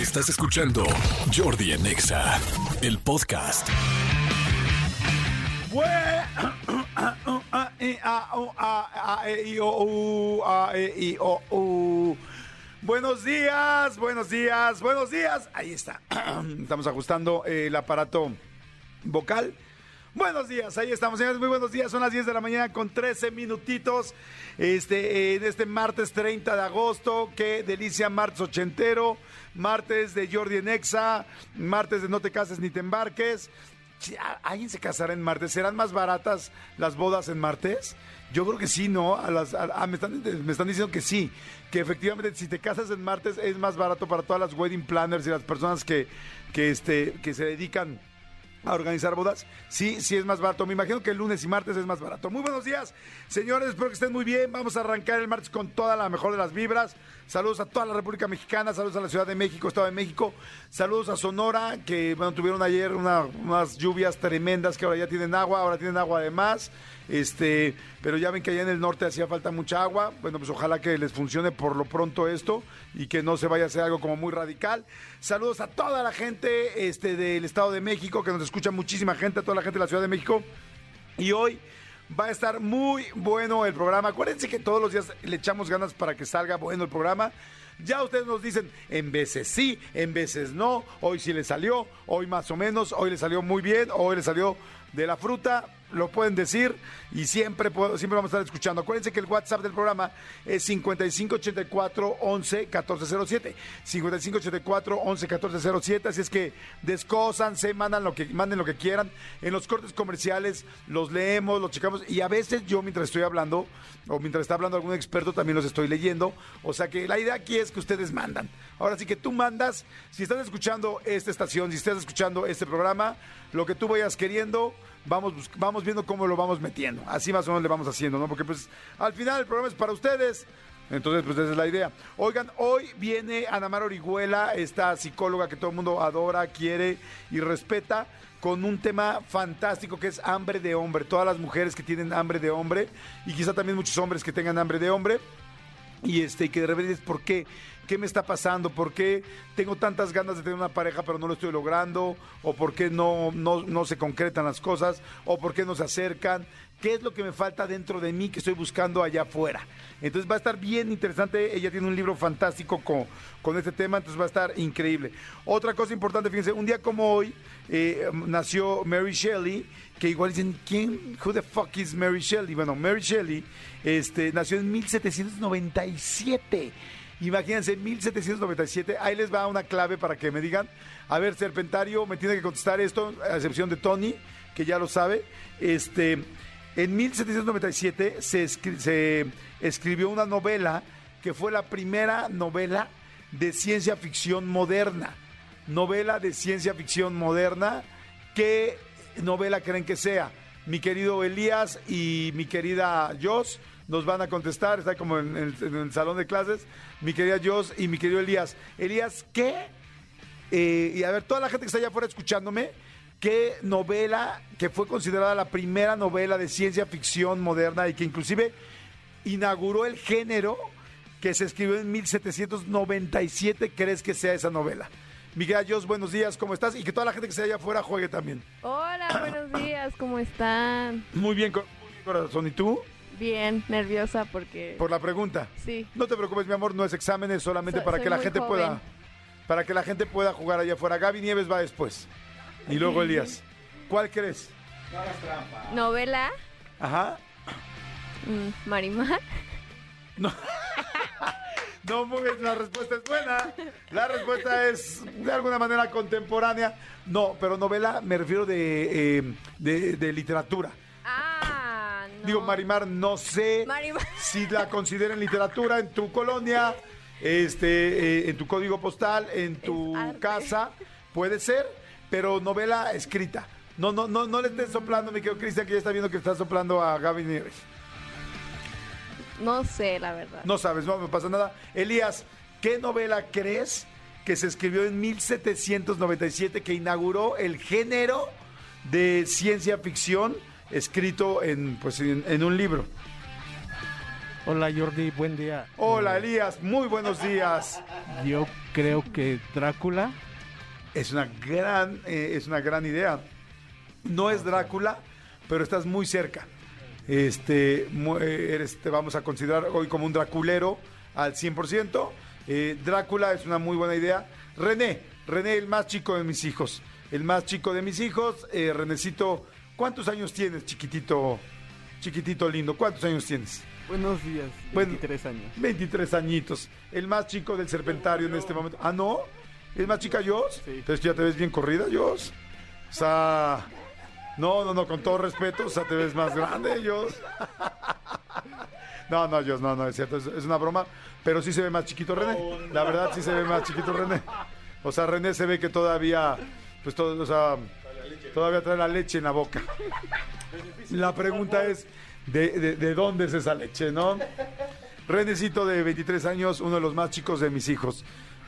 Estás escuchando Jordi en Exa, el podcast. Buenos días, buenos días, buenos días. Ahí está. Estamos ajustando el aparato vocal. Buenos días, ahí estamos, señores. Muy buenos días. Son las 10 de la mañana con 13 minutitos. Este, en este martes 30 de agosto. Qué delicia, martes ochentero. Martes de Jordi en Exa. Martes de No te cases ni te embarques. Sí, ¿a- ¿Alguien se casará en martes? ¿Serán más baratas las bodas en martes? Yo creo que sí, ¿no? A las, a- a- me, están, me están diciendo que sí, que efectivamente si te casas en martes es más barato para todas las wedding planners y las personas que, que, este, que se dedican a organizar bodas. Sí, sí es más barato. Me imagino que el lunes y martes es más barato. Muy buenos días, señores. Espero que estén muy bien. Vamos a arrancar el martes con toda la mejor de las vibras. Saludos a toda la República Mexicana, saludos a la Ciudad de México, Estado de México. Saludos a Sonora, que bueno, tuvieron ayer una- unas lluvias tremendas que ahora ya tienen agua, ahora tienen agua además. Este, pero ya ven que allá en el norte hacía falta mucha agua. Bueno, pues ojalá que les funcione por lo pronto esto y que no se vaya a hacer algo como muy radical. Saludos a toda la gente este, del Estado de México, que nos escucha muchísima gente, a toda la gente de la Ciudad de México. Y hoy va a estar muy bueno el programa. Acuérdense que todos los días le echamos ganas para que salga bueno el programa. Ya ustedes nos dicen, en veces sí, en veces no. Hoy sí le salió, hoy más o menos, hoy le salió muy bien, hoy le salió de la fruta. Lo pueden decir y siempre, siempre vamos a estar escuchando. Acuérdense que el WhatsApp del programa es 5584 11 1407. 5584 11 1407. Así es que descósanse, mandan lo que, manden lo que quieran. En los cortes comerciales los leemos, los checamos. Y a veces yo, mientras estoy hablando, o mientras está hablando algún experto, también los estoy leyendo. O sea que la idea aquí es que ustedes mandan. Ahora sí que tú mandas. Si estás escuchando esta estación, si estás escuchando este programa, lo que tú vayas queriendo, vamos, vamos viendo cómo lo vamos metiendo. Así más o menos le vamos haciendo, ¿no? Porque pues al final el programa es para ustedes. Entonces, pues esa es la idea. Oigan, hoy viene Ana Mar Orihuela, esta psicóloga que todo el mundo adora, quiere y respeta, con un tema fantástico que es hambre de hombre. Todas las mujeres que tienen hambre de hombre y quizá también muchos hombres que tengan hambre de hombre y este y que de repente dices, ¿por qué? ¿Qué me está pasando? ¿Por qué tengo tantas ganas de tener una pareja pero no lo estoy logrando? ¿O por qué no, no, no se concretan las cosas? ¿O por qué no se acercan? ¿Qué es lo que me falta dentro de mí que estoy buscando allá afuera? Entonces va a estar bien interesante. Ella tiene un libro fantástico con, con este tema, entonces va a estar increíble. Otra cosa importante, fíjense, un día como hoy eh, nació Mary Shelley, que igual dicen, ¿quién? ¿Who the fuck is Mary Shelley? Bueno, Mary Shelley este, nació en 1797. Imagínense, 1797. Ahí les va una clave para que me digan. A ver, Serpentario, me tiene que contestar esto, a excepción de Tony, que ya lo sabe. Este, en 1797 se, escri- se escribió una novela que fue la primera novela de ciencia ficción moderna. Novela de ciencia ficción moderna. ¿Qué novela creen que sea? Mi querido Elías y mi querida Jos nos van a contestar. Está como en el salón de clases. Mi querida Jos y mi querido Elías. Elías, ¿qué? Eh, y a ver, toda la gente que está allá afuera escuchándome, ¿qué novela que fue considerada la primera novela de ciencia ficción moderna y que inclusive inauguró el género que se escribió en 1797 crees que sea esa novela? Miguel Jos, buenos días, ¿cómo estás? Y que toda la gente que está allá afuera juegue también. Hola, buenos días, ¿cómo están? Muy bien, muy bien, corazón. ¿Y tú? Bien, nerviosa porque... Por la pregunta. Sí. No te preocupes, mi amor, no es examen, es solamente So- para que la muy gente joven. pueda para que la gente pueda jugar allá afuera. Gaby Nieves va después. Y luego Elías. ¿Cuál crees? Novela, Ajá. mm, Marimar. No, muy bien, la respuesta es buena. La respuesta es de alguna manera contemporánea. No, pero novela me refiero de, eh, de, de literatura. Ah, no. Digo, Marimar, no sé Marimar. si la consideren literatura en tu colonia, este, eh, en tu código postal, en tu casa, puede ser, pero novela escrita. No, no, no, no le estés soplando, mi querido Cristian, que ya está viendo que está soplando a Gaby Nieves. No sé, la verdad. No sabes, no me pasa nada. Elías, ¿qué novela crees que se escribió en 1797 que inauguró el género de ciencia ficción escrito en, pues, en, en un libro? Hola Jordi, buen día. Hola Elías, muy buenos días. Yo creo que Drácula. Es una gran, eh, es una gran idea. No es Drácula, pero estás muy cerca. Este, eh, eres, te vamos a considerar hoy como un draculero al 100%. Eh, Drácula es una muy buena idea. René, René, el más chico de mis hijos. El más chico de mis hijos. Eh, Renecito, ¿cuántos años tienes, chiquitito? Chiquitito lindo, ¿cuántos años tienes? Buenos días, Bueno. 23 años. 23 añitos. El más chico del serpentario en este momento. Ah, ¿no? ¿Es más chica Jos? Sí. Entonces ya te ves bien corrida, Jos. O sea... No, no, no, con todo respeto, o sea, te ves más grande, Jos. No, no, Jos, no, no, es cierto, es, es una broma, pero sí se ve más chiquito René. La verdad, sí se ve más chiquito René. O sea, René se ve que todavía, pues todo, o sea, todavía trae la leche en la boca. La pregunta es, ¿de, de, de dónde es esa leche, no? Renecito de 23 años, uno de los más chicos de mis hijos.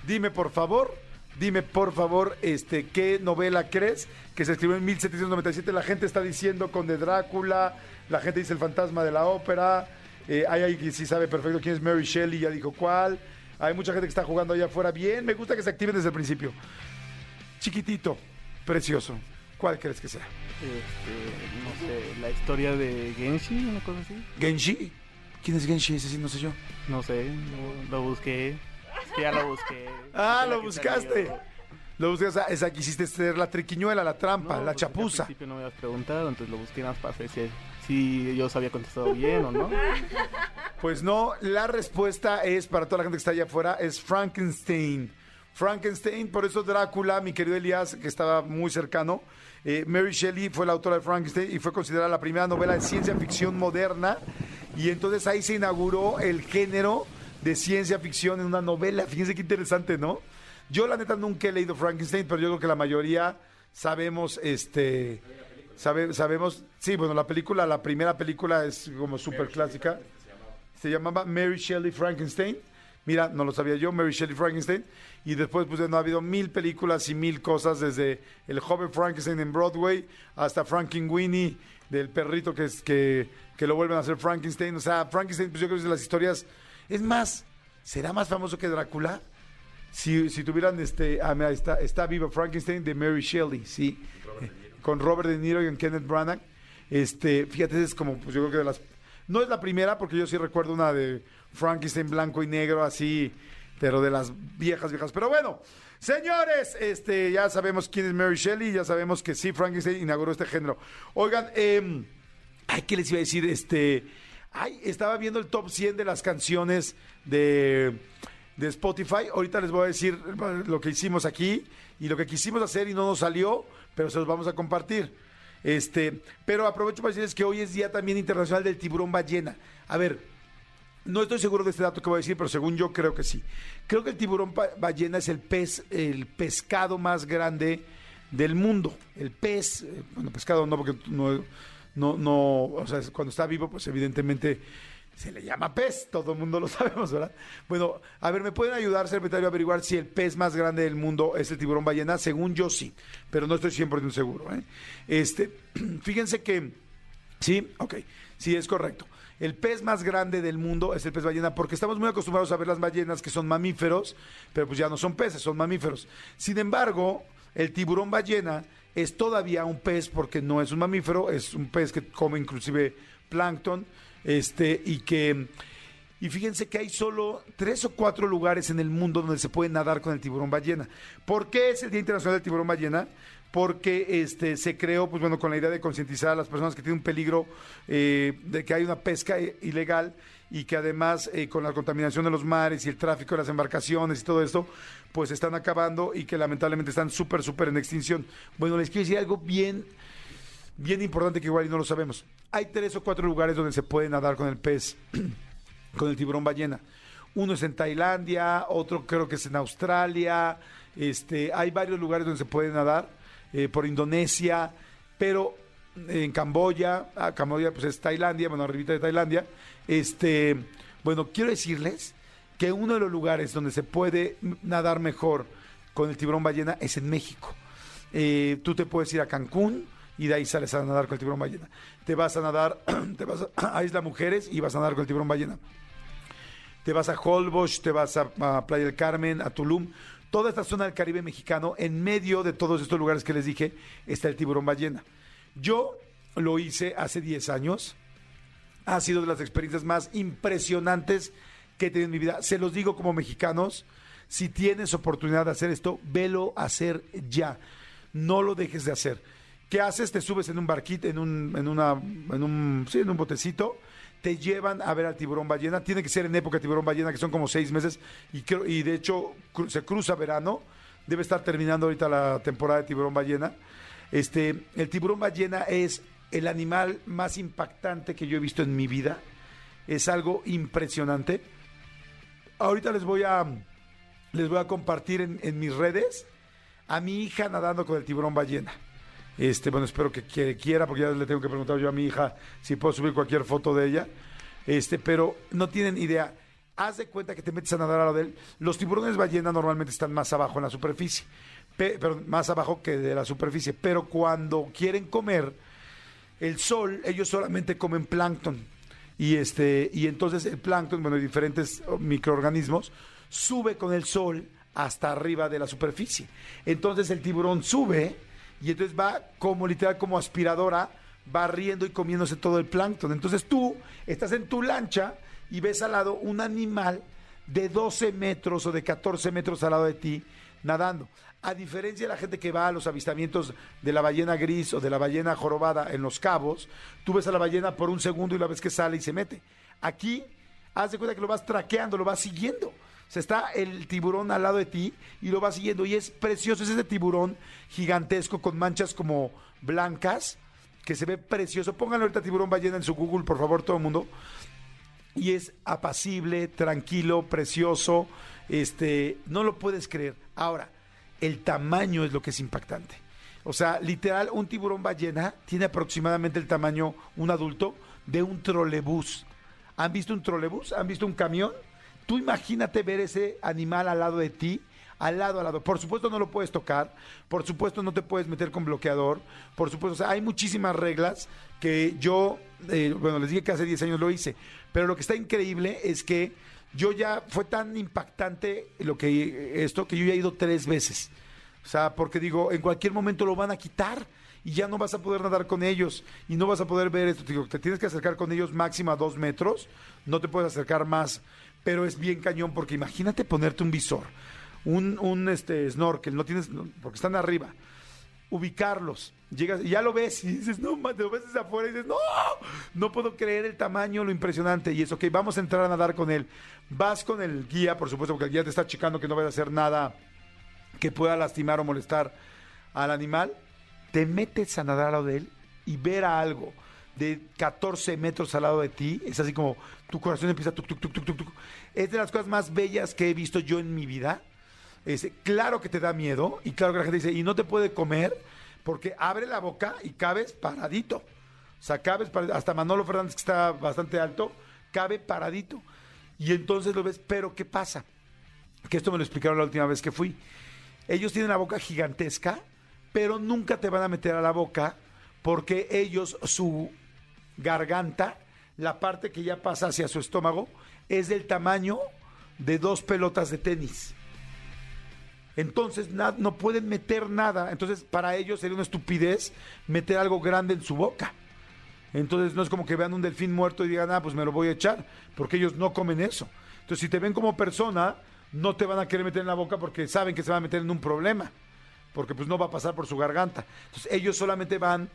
Dime, por favor, dime, por favor, este, ¿qué novela crees que se escribió en 1797? La gente está diciendo con de Drácula, la gente dice el fantasma de la ópera, eh, hay alguien que sí sabe perfecto quién es Mary Shelley, ya dijo cuál. Hay mucha gente que está jugando allá afuera. Bien, me gusta que se activen desde el principio. Chiquitito, precioso. ¿Cuál crees que sea? Este, no sé, la historia de Genshi, una cosa así. ¿Genshi? ¿Quién es Genshi? Ese sí, no sé yo. No sé, lo, lo busqué. Ya lo busqué. Ah, lo buscaste. salió. Lo buscaste, esa, esa quisiste ser la triquiñuela, la trampa, No, la porque chapuza. Al principio no me habías preguntado, entonces lo busqué más para ver si, si yo os había contestado bien o no. Pues no, la respuesta es para toda la gente que está allá afuera, es Frankenstein. Frankenstein, por eso Drácula, mi querido Elías, que estaba muy cercano. Eh, Mary Shelley fue la autora de Frankenstein y fue considerada la primera novela de ciencia ficción moderna. Y entonces ahí se inauguró el género de ciencia ficción en una novela. Fíjense qué interesante, ¿no? Yo la neta nunca he leído Frankenstein, pero yo creo que la mayoría sabemos, este, sabe- sabemos, sí, bueno, la película, la primera película es como súper clásica. Se llamaba Mary Shelley Frankenstein. Mira, no lo sabía yo, Mary Shelley Frankenstein. Y después, pues, no ha habido mil películas y mil cosas, desde El joven Frankenstein en Broadway hasta Frankenweenie, del perrito que, es, que, que lo vuelven a hacer Frankenstein. O sea, Frankenstein, pues yo creo que es de las historias. Es más, ¿será más famoso que Drácula? Si, si tuvieran este. Ah, mira, está, está vivo Frankenstein de Mary Shelley, sí. Eh, Con Robert De Niro y con Kenneth Branagh. Este, fíjate, es como, pues yo creo que de las. No es la primera, porque yo sí recuerdo una de Frankenstein blanco y negro, así, pero de las viejas, viejas. Pero bueno, señores, este, ya sabemos quién es Mary Shelley, ya sabemos que sí, Frankenstein inauguró este género. Oigan, eh, ay, ¿qué les iba a decir? Este, ay, estaba viendo el top 100 de las canciones de, de Spotify. Ahorita les voy a decir lo que hicimos aquí y lo que quisimos hacer y no nos salió, pero se los vamos a compartir. Este, pero aprovecho para decirles que hoy es Día también Internacional del Tiburón Ballena. A ver, no estoy seguro de este dato que voy a decir, pero según yo creo que sí. Creo que el tiburón ballena es el pez, el pescado más grande del mundo. El pez, eh, bueno, pescado no, porque no, no, no, o sea, cuando está vivo, pues evidentemente se le llama pez, todo el mundo lo sabemos, ¿verdad? Bueno, a ver, ¿me pueden ayudar, secretario, a averiguar si el pez más grande del mundo es el tiburón ballena? Según yo sí, pero no estoy 100% seguro. ¿eh? Este, fíjense que, sí, ok, sí, es correcto. El pez más grande del mundo es el pez ballena, porque estamos muy acostumbrados a ver las ballenas que son mamíferos, pero pues ya no son peces, son mamíferos. Sin embargo, el tiburón ballena es todavía un pez porque no es un mamífero, es un pez que come inclusive plancton, este, y que y fíjense que hay solo tres o cuatro lugares en el mundo donde se puede nadar con el tiburón ballena. ¿Por qué es el Día Internacional del Tiburón Ballena? Porque este, se creó, pues bueno, con la idea de concientizar a las personas que tienen un peligro eh, de que hay una pesca eh, ilegal y que además eh, con la contaminación de los mares y el tráfico de las embarcaciones y todo esto, pues están acabando y que lamentablemente están súper, súper en extinción. Bueno, les quiero decir algo bien, bien importante que igual no lo sabemos. Hay tres o cuatro lugares donde se puede nadar con el pez con el tiburón ballena. Uno es en Tailandia, otro creo que es en Australia, este, hay varios lugares donde se puede nadar, eh, por Indonesia, pero en Camboya, ah, Camboya pues es Tailandia, bueno, arribita de Tailandia, este, bueno, quiero decirles que uno de los lugares donde se puede nadar mejor con el tiburón ballena es en México. Eh, tú te puedes ir a Cancún y de ahí sales a nadar con el tiburón ballena. Te vas a nadar, te vas a, Isla Mujeres y vas a nadar con el tiburón ballena. te vas a Holbox, te vas a Playa del Carmen, a Tulum. Toda esta zona del Caribe mexicano, en medio de todos estos lugares que les dije, está el tiburón ballena. Yo lo hice hace 10 años. Ha sido de las experiencias más impresionantes que he tenido en mi vida. Se los digo como mexicanos, si tienes oportunidad de hacer esto, velo a hacer ya. No lo dejes de hacer. ¿Qué haces? Te subes en un barquito, en un, en una, en un, sí, en un botecito, te llevan a ver al tiburón ballena. Tiene que ser en época de tiburón ballena, que son como seis meses, y, creo- y de hecho se cruza verano. Debe estar terminando ahorita la temporada de tiburón ballena. Este, el tiburón ballena es el animal más impactante que yo he visto en mi vida. Es algo impresionante. Ahorita les voy a, les voy a compartir en mis redes a mi hija nadando con el tiburón ballena. Este, bueno, espero que, quiera, porque ya le tengo que preguntar yo a mi hija si puedo subir cualquier foto de ella. Este, pero no tienen idea. Haz de cuenta que te metes a nadar a lo de él. Los tiburones ballena normalmente están más abajo en la superficie, pe- pero más abajo que de la superficie. Pero cuando quieren comer, el sol, ellos solamente comen plancton. Y este, y entonces el plancton, bueno, diferentes microorganismos, sube con el sol hasta arriba de la superficie. Entonces el tiburón sube y entonces va como literal como aspiradora, barriendo y comiéndose todo el plancton. Entonces tú estás en tu lancha y ves al lado un animal de 12 metros o de 14 metros al lado de ti nadando. A diferencia de la gente que va a los avistamientos de la ballena gris o de la ballena jorobada en los cabos, tú ves a la ballena por un segundo y la ves que sale y se mete. Aquí, haz de cuenta que lo vas traqueando, lo vas siguiendo. O sea, está el tiburón al lado de ti y lo vas siguiendo. Y es precioso, es ese tiburón gigantesco con manchas como blancas, que se ve precioso. Pónganlo ahorita tiburón ballena en su Google, por favor, todo el mundo y es apacible, tranquilo, precioso, este, no lo puedes creer. Ahora, el tamaño es lo que es impactante. O sea, literal, un tiburón ballena tiene aproximadamente el tamaño, un adulto, de un trolebús. ¿Han visto un trolebús? ¿Han visto un camión? Tú imagínate ver ese animal al lado de ti, al lado, al lado. Por supuesto no lo puedes tocar, por supuesto no te puedes meter con bloqueador, por supuesto, o sea, hay muchísimas reglas que yo, eh, bueno, les dije que hace 10 años lo hice, pero lo que está increíble es que yo ya fue tan impactante lo que esto que yo ya he ido tres veces. O sea, porque digo, en cualquier momento lo van a quitar y ya no vas a poder nadar con ellos y no vas a poder ver esto. Te te tienes que acercar con ellos máximo a dos metros, no te puedes acercar más, pero es bien cañón porque imagínate ponerte un visor, un, un este, snorkel, no tienes, porque están arriba, ubicarlos, llegas ya lo ves y dices, no, te lo ves desde afuera y dices, no, no puedo creer el tamaño, lo impresionante y es, ok, vamos a entrar a nadar con él. Vas con el guía, por supuesto, porque el guía te está checando que no vayas a hacer nada que pueda lastimar o molestar al animal, te metes a nadar al lado de él y ver a algo de 14 metros al lado de ti, es así como tu corazón empieza tuc, tuc, tuc, tuc. Es de las cosas más bellas que he visto yo en mi vida. Es, claro que te da miedo y claro que la gente dice, y no te puede comer porque abre la boca y cabes paradito. O sea, cabes paradito. Hasta Manolo Fernández, que está bastante alto, cabe paradito. Y entonces lo ves, pero ¿qué pasa? Que esto me lo explicaron la última vez que fui. Ellos tienen la boca gigantesca, pero nunca te van a meter a la boca porque ellos, su garganta, la parte que ya pasa hacia su estómago, es del tamaño de dos pelotas de tenis. Entonces no pueden meter nada. Entonces para ellos sería una estupidez meter algo grande en su boca. Entonces no es como que vean un delfín muerto y digan, ah, pues me lo voy a echar, porque ellos no comen eso. Entonces si te ven como persona, no te van a querer meter en la boca porque saben que se van a meter en un problema, porque pues no va a pasar por su garganta. Entonces ellos solamente van,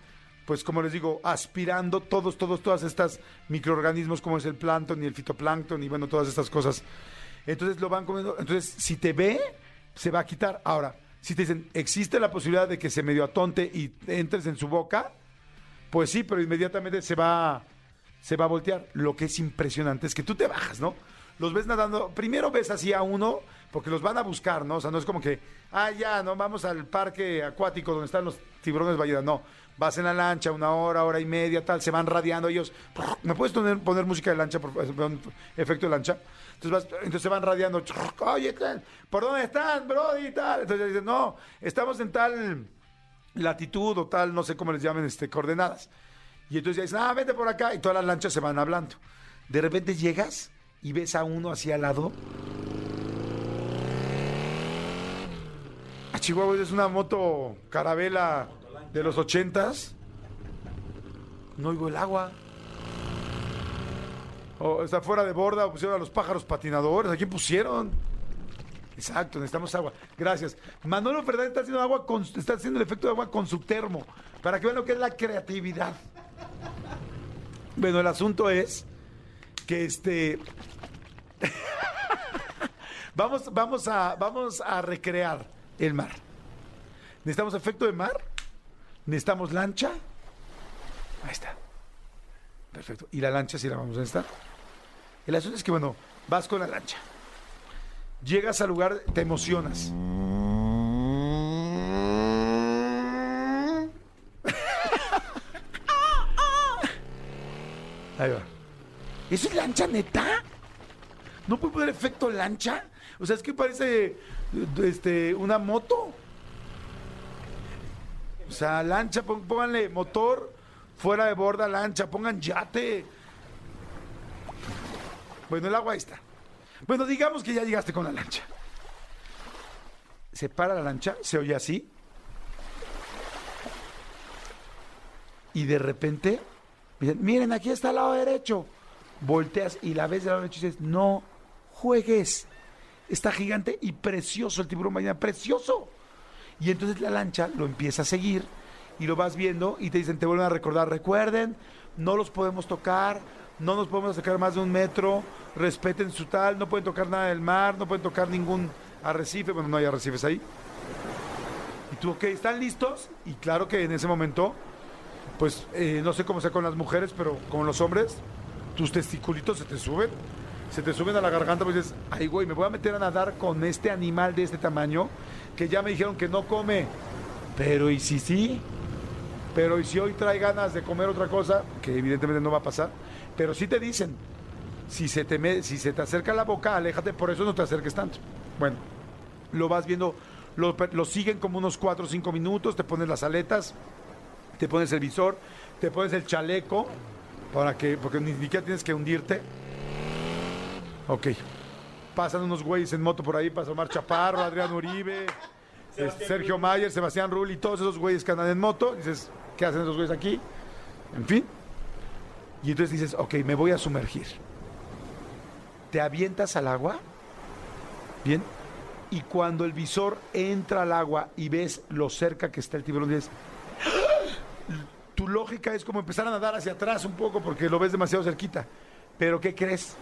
pues como les digo, aspirando todos, todos, todas estas microorganismos como es el plancton y el fitoplancton y bueno, todas estas cosas. Entonces lo van comiendo. Entonces si te ve, se va a quitar. Ahora, si te dicen, existe la posibilidad de que se medio atonte y entres en su boca, pues sí, pero inmediatamente se va, se va a voltear. Lo que es impresionante es que tú te bajas, ¿no? Los ves nadando, primero ves así a uno, porque los van a buscar, ¿no? O sea, no es como que, ah, ya, no, vamos al parque acuático donde están los tiburones ballena, no. Vas en la lancha una hora, hora y media, tal, se van radiando ellos. ¿Me puedes poner, música de lancha, por efecto de lancha? Entonces, vas- entonces se van radiando, oye, ¿por dónde están, Brody? Tal. Entonces dicen, no, estamos en tal latitud o tal, no sé cómo les llamen, este, coordenadas. Y entonces ya dicen, ah, vete por acá, y todas las lanchas se van hablando. De repente llegas y ves a uno hacia al lado. A Chihuahua es una moto carabela de los ochentas. No oigo el agua. O está fuera de borda, pusieron a los pájaros patinadores. ¿A quién pusieron? Exacto, necesitamos agua. Gracias. Manolo Fernández está haciendo agua está haciendo el efecto de agua con su termo. Para que vean lo que es la creatividad. Bueno, el asunto es que este. vamos, vamos, a, vamos a recrear el mar. Necesitamos efecto de mar. Necesitamos lancha. Ahí está. Perfecto. Y la lancha sí la vamos a necesitar. El asunto es que, bueno, vas con la lancha. Llegas al lugar, te emocionas. Ahí va. ¿Eso es lancha neta? ¿No puede poner efecto lancha? O sea, es que parece este, una moto. O sea, lancha, pónganle motor, fuera de borda, lancha, pongan yate. Bueno, el agua ahí está. Bueno, digamos que ya llegaste con la lancha. Se para la lancha, se oye así. Y de repente, miren, aquí está al lado derecho. Volteas y la ves del lado derecho y dices, no juegues. Está gigante y precioso el tiburón ballena, precioso. Y entonces la lancha lo empieza a seguir y lo vas viendo y te dicen, te vuelven a recordar, recuerden, no los podemos tocar, no nos podemos acercar más de un metro, respeten su tal, no pueden tocar nada del mar, no pueden tocar ningún arrecife, bueno, no hay arrecifes ahí. Y tú, ok, ¿están listos? Y claro que en ese momento, pues eh, no sé cómo sea con las mujeres, pero con los hombres, tus testiculitos se te suben, se te suben a la garganta, pues dices, ay güey, me voy a meter a nadar con este animal de este tamaño, que ya me dijeron que no come, pero ¿y si sí? Pero ¿y si hoy trae ganas de comer otra cosa? Que evidentemente no va a pasar, pero sí te dicen, si se te, si se te acerca la boca, aléjate, por eso no te acerques tanto. Bueno, lo vas viendo, lo, lo siguen como unos 4 o 5 minutos, te pones las aletas, te pones el visor, te pones el chaleco, para que, porque ni siquiera tienes que hundirte. Ok. Pasan unos güeyes en moto por ahí, pasa Omar Chaparro, Adrián Uribe, Sergio Mayer, Sebastián Rulli, todos esos güeyes que andan en moto. Dices, ¿qué hacen esos güeyes aquí? En fin. Y entonces dices, ok, me voy a sumergir. Te avientas al agua. Bien. Y cuando el visor entra al agua y ves lo cerca que está el tiburón, dices, tu lógica es como empezar a nadar hacia atrás un poco porque lo ves demasiado cerquita. Pero ¿qué crees?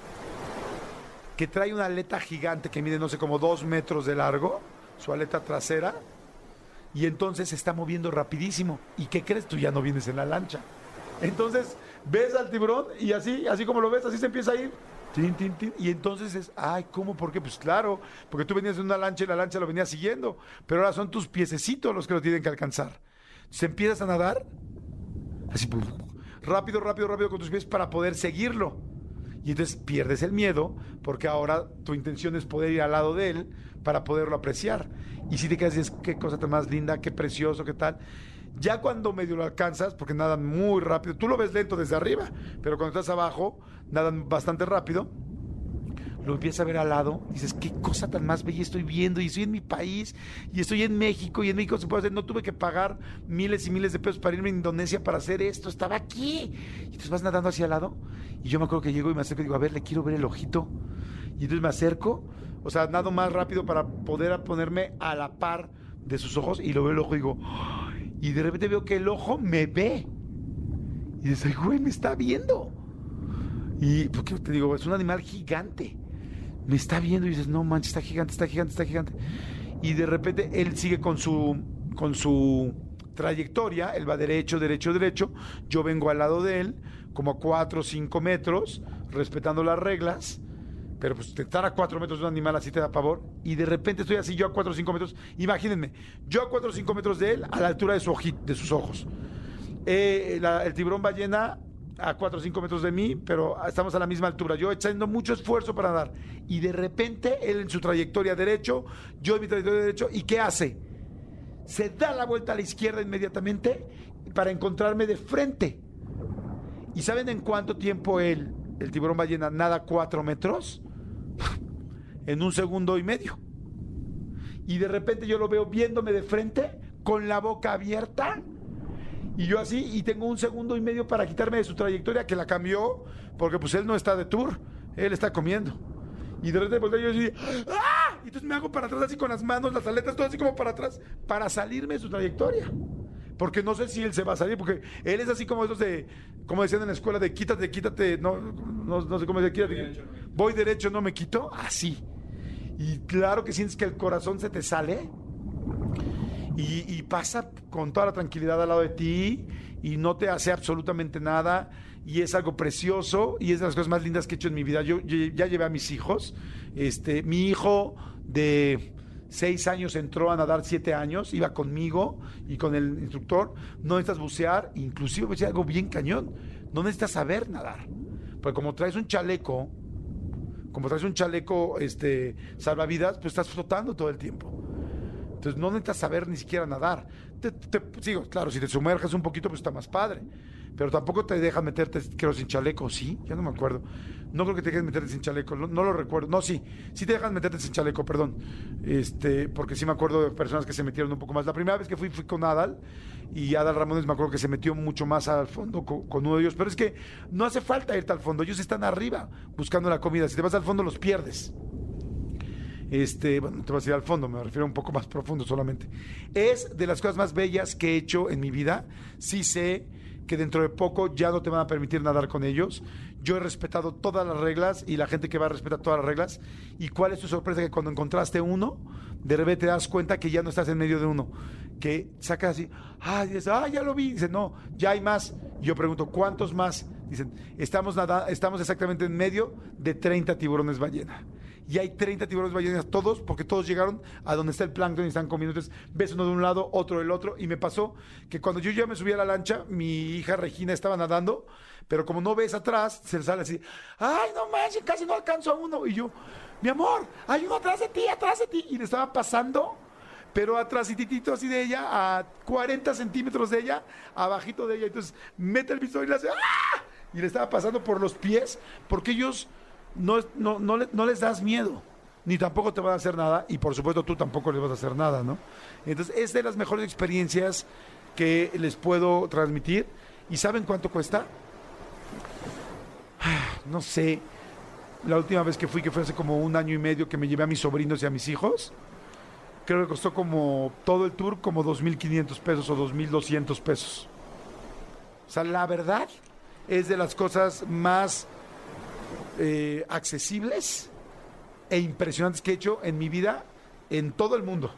Que trae una aleta gigante que mide no sé como dos metros de largo, su aleta trasera, y entonces se está moviendo rapidísimo. ¿Y qué crees? Tú ya no vienes en la lancha. Entonces ves al tiburón y así, así como lo ves, así se empieza a ir. Y entonces es, ay, ¿cómo? ¿Por qué? Pues claro, porque tú venías en una lancha y la lancha lo venía siguiendo, pero ahora son tus piececitos los que lo tienen que alcanzar. Se empiezas a nadar así rápido, rápido, rápido con tus pies para poder seguirlo. Y entonces pierdes el miedo porque ahora tu intención es poder ir al lado de él para poderlo apreciar. Y si te quedas dices, qué cosa tan más linda, qué precioso, qué tal. Ya cuando medio lo alcanzas, porque nadan muy rápido, tú lo ves lento desde arriba, pero cuando estás abajo, nadan bastante rápido, lo empiezas a ver al lado, dices, qué cosa tan más bella estoy viendo, y estoy en mi país, y estoy en México, y en México se puede hacer, no tuve que pagar miles y miles de pesos para irme a Indonesia para hacer esto, estaba aquí. Y entonces vas nadando hacia al lado, y yo me acuerdo que llego y me acerco y digo, a ver, le quiero ver el ojito. Y entonces me acerco, o sea, nado más rápido para poder ponerme a la par de sus ojos, y lo veo el ojo y digo, y de repente veo que el ojo me ve. Y dices, "Ay, güey, me está viendo. Y porque te digo, es un animal gigante. Me está viendo y dices, no manches, está gigante, está gigante, está gigante. Y de repente él sigue con su, con su trayectoria, él va derecho, derecho, derecho. Yo vengo al lado de él, como a 4 o 5 metros, respetando las reglas. Pero pues estar a 4 metros de un animal así te da pavor. Y de repente estoy así yo a 4 o 5 metros. Imagínense, yo a 4 o 5 metros de él, a la altura de, su oji- de sus ojos. Eh, el tiburón ballena a 4 o 5 metros de mí, pero estamos a la misma altura. Yo echando mucho esfuerzo para dar. Y de repente, él en su trayectoria derecho, yo en mi trayectoria derecho, ¿y qué hace? Se da la vuelta a la izquierda inmediatamente para encontrarme de frente. ¿Y saben en cuánto tiempo él el tiburón ballena nada cuatro metros en un segundo y medio. Y de repente yo lo veo viéndome de frente, con la boca abierta, y yo así, y tengo un segundo y medio para quitarme de su trayectoria, que la cambió, porque pues él no está de tour, él está comiendo. Y de repente volteo yo así, ¡ah! Y entonces me hago para atrás así con las manos, las aletas, todo así como para atrás, para salirme de su trayectoria. Porque no sé si él se va a salir, porque él es así como esos de, como decían en la escuela, de quítate, quítate, no, no, no sé cómo decir, quítate, voy derecho, no me quito, así. Y claro que sientes que el corazón se te sale y, y pasa con toda la tranquilidad al lado de ti y no te hace absolutamente nada y es algo precioso y es de las cosas más lindas que he hecho en mi vida. Yo, ya llevé a mis hijos, este, mi hijo de seis años entró a nadar siete años, iba conmigo y con el instructor, no necesitas bucear, inclusive voy a algo bien cañón, no necesitas saber nadar, porque como traes un chaleco, como traes un chaleco este, salvavidas, pues estás flotando todo el tiempo. Entonces no necesitas saber ni siquiera nadar. Te, te- sigo, claro, si te sumerges un poquito, pues está más padre. Pero tampoco te dejan meterte, creo, sin chaleco, ¿sí? Ya no me acuerdo. No creo que te dejen meterte sin chaleco, no, lo recuerdo. No, sí, sí te dejan meterte sin chaleco, perdón. Este, porque sí me acuerdo de personas que se metieron un poco más. La primera vez que fui, fui con Adal, y Adal Ramones me acuerdo que se metió mucho más al fondo co- con, uno de ellos. Pero es que no hace falta irte al fondo, ellos están arriba buscando la comida. Si te vas al fondo, los pierdes. Este, bueno, no te vas a ir al fondo, me refiero un poco más profundo solamente. Es de las cosas más bellas que he hecho en mi vida. Sí sé que dentro de poco ya no te van a permitir nadar con ellos. Yo he respetado todas las reglas y la gente que va a respetar todas las reglas. ¿Y cuál es tu sorpresa? Que cuando encontraste uno, de repente te das cuenta que ya no estás en medio de uno. Que sacas así, ah, ya lo vi. Dicen, no, ya hay más. Yo pregunto, ¿cuántos más? Dicen, estamos, nada, estamos exactamente en medio de 30 tiburones ballena y hay 30 tiburones ballenas, todos, porque todos llegaron a donde está el plancton y están comiendo. Entonces, ves uno de un lado, otro del otro. Y me pasó que cuando yo ya me subí a la lancha, mi hija Regina estaba nadando, pero como no ves atrás, se le sale así, ay, no manches, casi no alcanzo a uno. Y yo, mi amor, hay uno atrás de ti, atrás de ti. Y le estaba pasando, pero atrás y titito así de ella, a 40 centímetros de ella, abajito de ella. Entonces, mete el pistola y le hace, ¡ah! Y le estaba pasando por los pies, porque ellos no, no, no, no les das miedo, ni tampoco te van a hacer nada, y por supuesto tú tampoco les vas a hacer nada, ¿no? Entonces es de las mejores experiencias que les puedo transmitir. ¿Y saben cuánto cuesta? No sé. La última vez que fui, que fue hace como un año y medio, que me llevé a mis sobrinos y a mis hijos, creo que costó como todo el tour como 2.500 pesos o 2.200 pesos. O sea, la verdad es de las cosas más eh, accesibles e impresionantes que he hecho en mi vida en todo el mundo.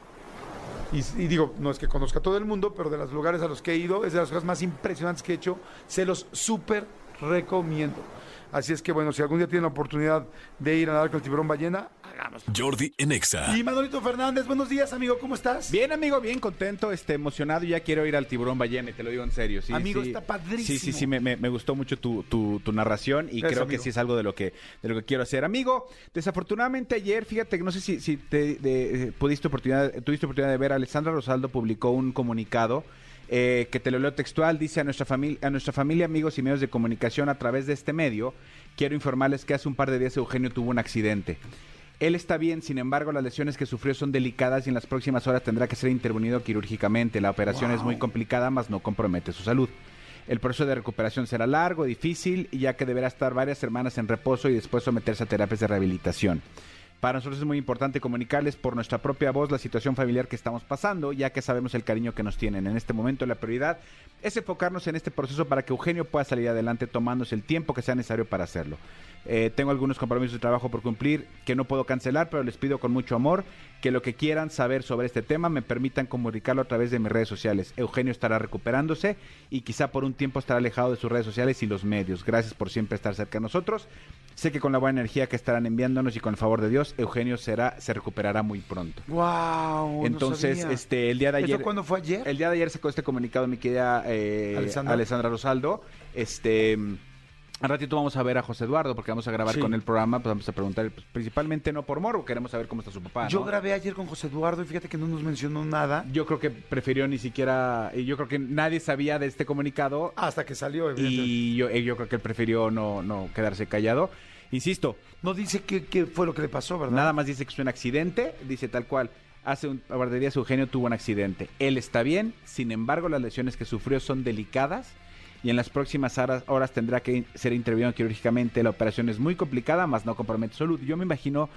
Y, digo, no es que conozca todo el mundo, pero de los lugares a los que he ido, es de las cosas más impresionantes que he hecho. Se los súper recomiendo. Así es que bueno, si algún día tienen la oportunidad de ir a nadar con el tiburón ballena, hagámoslo. Jordi en Exa. Y Manolito Fernández, buenos días, amigo, ¿cómo estás? Bien, amigo, bien contento, este, emocionado. y Ya quiero ir al tiburón ballena, y te lo digo en serio. Sí, Amigo, sí. está padrísimo. Sí, sí, sí, me, me- me gustó mucho tu, tu- tu narración y creo amigo. que sí es algo de lo que, de lo que quiero hacer. Amigo, desafortunadamente ayer, fíjate que no sé si, si te, de- eh, pudiste oportunidad, tuviste oportunidad de ver, Alessandra Rosaldo publicó un comunicado. eh, que te lo leo textual, dice a nuestra familia, a nuestra familia, amigos y medios de comunicación a través de este medio, quiero informarles que hace un par de días Eugenio tuvo un accidente. Él está bien, sin embargo, las lesiones que sufrió son delicadas y en las próximas horas tendrá que ser intervenido quirúrgicamente. La operación es muy complicada, mas no compromete su salud. El proceso de recuperación será largo, difícil, ya que deberá estar varias semanas en reposo y después someterse a terapias de rehabilitación. Para nosotros es muy importante comunicarles por nuestra propia voz la situación familiar que estamos pasando, ya que sabemos el cariño que nos tienen. En este momento la prioridad es enfocarnos en este proceso para que Eugenio pueda salir adelante tomándose el tiempo que sea necesario para hacerlo. Eh, tengo algunos compromisos de trabajo por cumplir que no puedo cancelar, pero les pido con mucho amor que lo que quieran saber sobre este tema me permitan comunicarlo a través de mis redes sociales. Eugenio estará recuperándose y quizá por un tiempo estará alejado de sus redes sociales y los medios. Gracias por siempre estar cerca de nosotros. Sé que con la buena energía que estarán enviándonos y con el favor de Dios, Eugenio será, se recuperará muy pronto. Wow. Entonces, este, el día de ayer. ¿Eso cuándo fue ayer? El día de ayer sacó este comunicado mi querida eh, Alessandra. Alessandra. Rosaldo. Este. Al ratito vamos a ver a José Eduardo porque vamos a grabar Sí. con el programa, pues vamos a preguntar, pues, principalmente no por morbo, queremos saber cómo está su papá. Yo grabé ayer con José Eduardo y fíjate que no nos mencionó nada Yo creo que prefirió ni siquiera, yo creo que nadie sabía de este comunicado hasta que salió, evidentemente. y yo, eh, yo creo que él prefirió no, no quedarse callado. Insisto, No dice qué, fue lo que le pasó, ¿verdad? nada más dice que es un accidente, dice tal cual. Hace un par de días Eugenio tuvo un accidente. Él está bien, sin embargo las lesiones que sufrió son delicadas y en las próximas horas, horas tendrá que ser intervenido quirúrgicamente. La operación es muy complicada, más no compromete salud. Yo me imagino,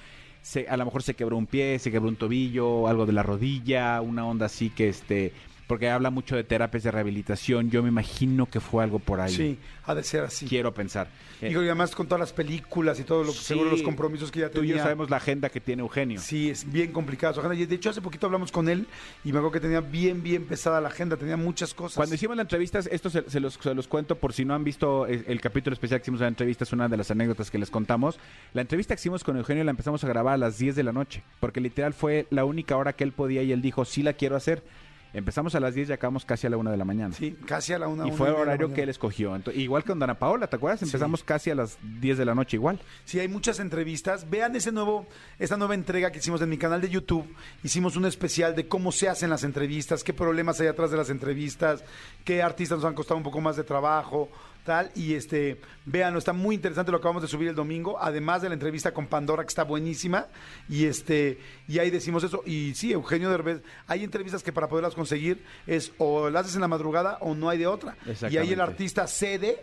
se, a lo mejor se quebró un pie, se quebró un tobillo, algo de la rodilla, una onda así que este... Porque habla mucho de terapias de rehabilitación. Yo me imagino que fue algo por ahí. Sí, ha de ser así. Quiero pensar. Eh, y además con todas las películas y todo lo Sí. seguro los compromisos que ya Tú y tenía. yo sabemos la agenda que tiene Eugenio. Sí, es bien complicado su agenda. Y de hecho, hace poquito hablamos con él y me acuerdo que tenía bien, bien pesada la agenda, tenía muchas cosas. Cuando hicimos la entrevista, esto se, se los, se los cuento por si no han visto el, el capítulo especial que hicimos en la entrevista, es una de las anécdotas que les contamos. La entrevista que hicimos con Eugenio la empezamos a grabar a las 10 de la noche, porque literal fue la única hora que él podía y él dijo, sí la quiero hacer. Empezamos a las 10 y acabamos casi a la 1 de la mañana. Sí, casi a la una. y una fue el horario que él escogió. Ento- igual que con Dana Paola, ¿te acuerdas? Empezamos casi a las 10 de la noche igual. Sí, hay muchas entrevistas. Vean ese nuevo, esta nueva entrega que hicimos en mi canal de YouTube. Hicimos un especial de cómo se hacen las entrevistas, qué problemas hay atrás de las entrevistas, qué artistas nos han costado un poco más de trabajo, tal. Y este, véanlo, está muy interesante. Lo acabamos de subir el domingo, además de la entrevista con Pandora, que está buenísima. Y este, y ahí decimos eso. Y sí, Eugenio Derbez, hay entrevistas que para poderlas conseguir es o las haces en la madrugada o no hay de otra. Y ahí el artista cede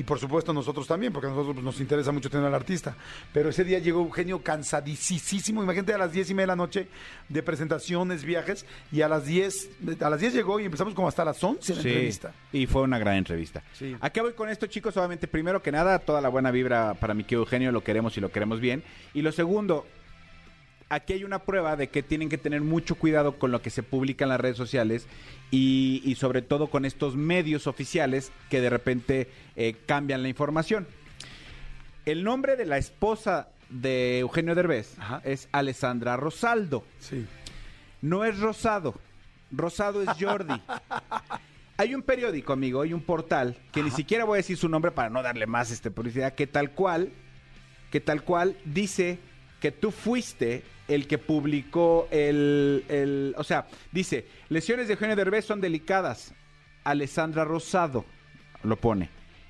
y por supuesto nosotros también, porque a nosotros pues, nos interesa mucho tener al artista. Pero ese día llegó Eugenio cansadísimo, imagínate a las diez y media de la noche de presentaciones, viajes, y a las 10, a las 10 llegó y empezamos como hasta las 11 la entrevista. Y fue una gran entrevista. Sí. ¿A qué voy con esto, chicos? Obviamente, primero que nada, toda la buena vibra para mi querido Eugenio, lo queremos y lo queremos bien. Y lo segundo, aquí hay una prueba de que tienen que tener mucho cuidado con lo que se publica en las redes sociales y, y sobre todo con estos medios oficiales que de repente eh, cambian la información. El nombre de la esposa de Eugenio Derbez Ajá. es Alessandra Rosaldo. Sí. No es Rosado. Rosado es Jordi. Hay un periódico, amigo, hay un portal que ni siquiera voy a decir su nombre para no darle más este publicidad, que tal cual, que tal cual dice que tú fuiste el que publicó el, el- o sea, dice, lesiones de Eugenio Derbez son delicadas. Alessandra Rosado lo pone.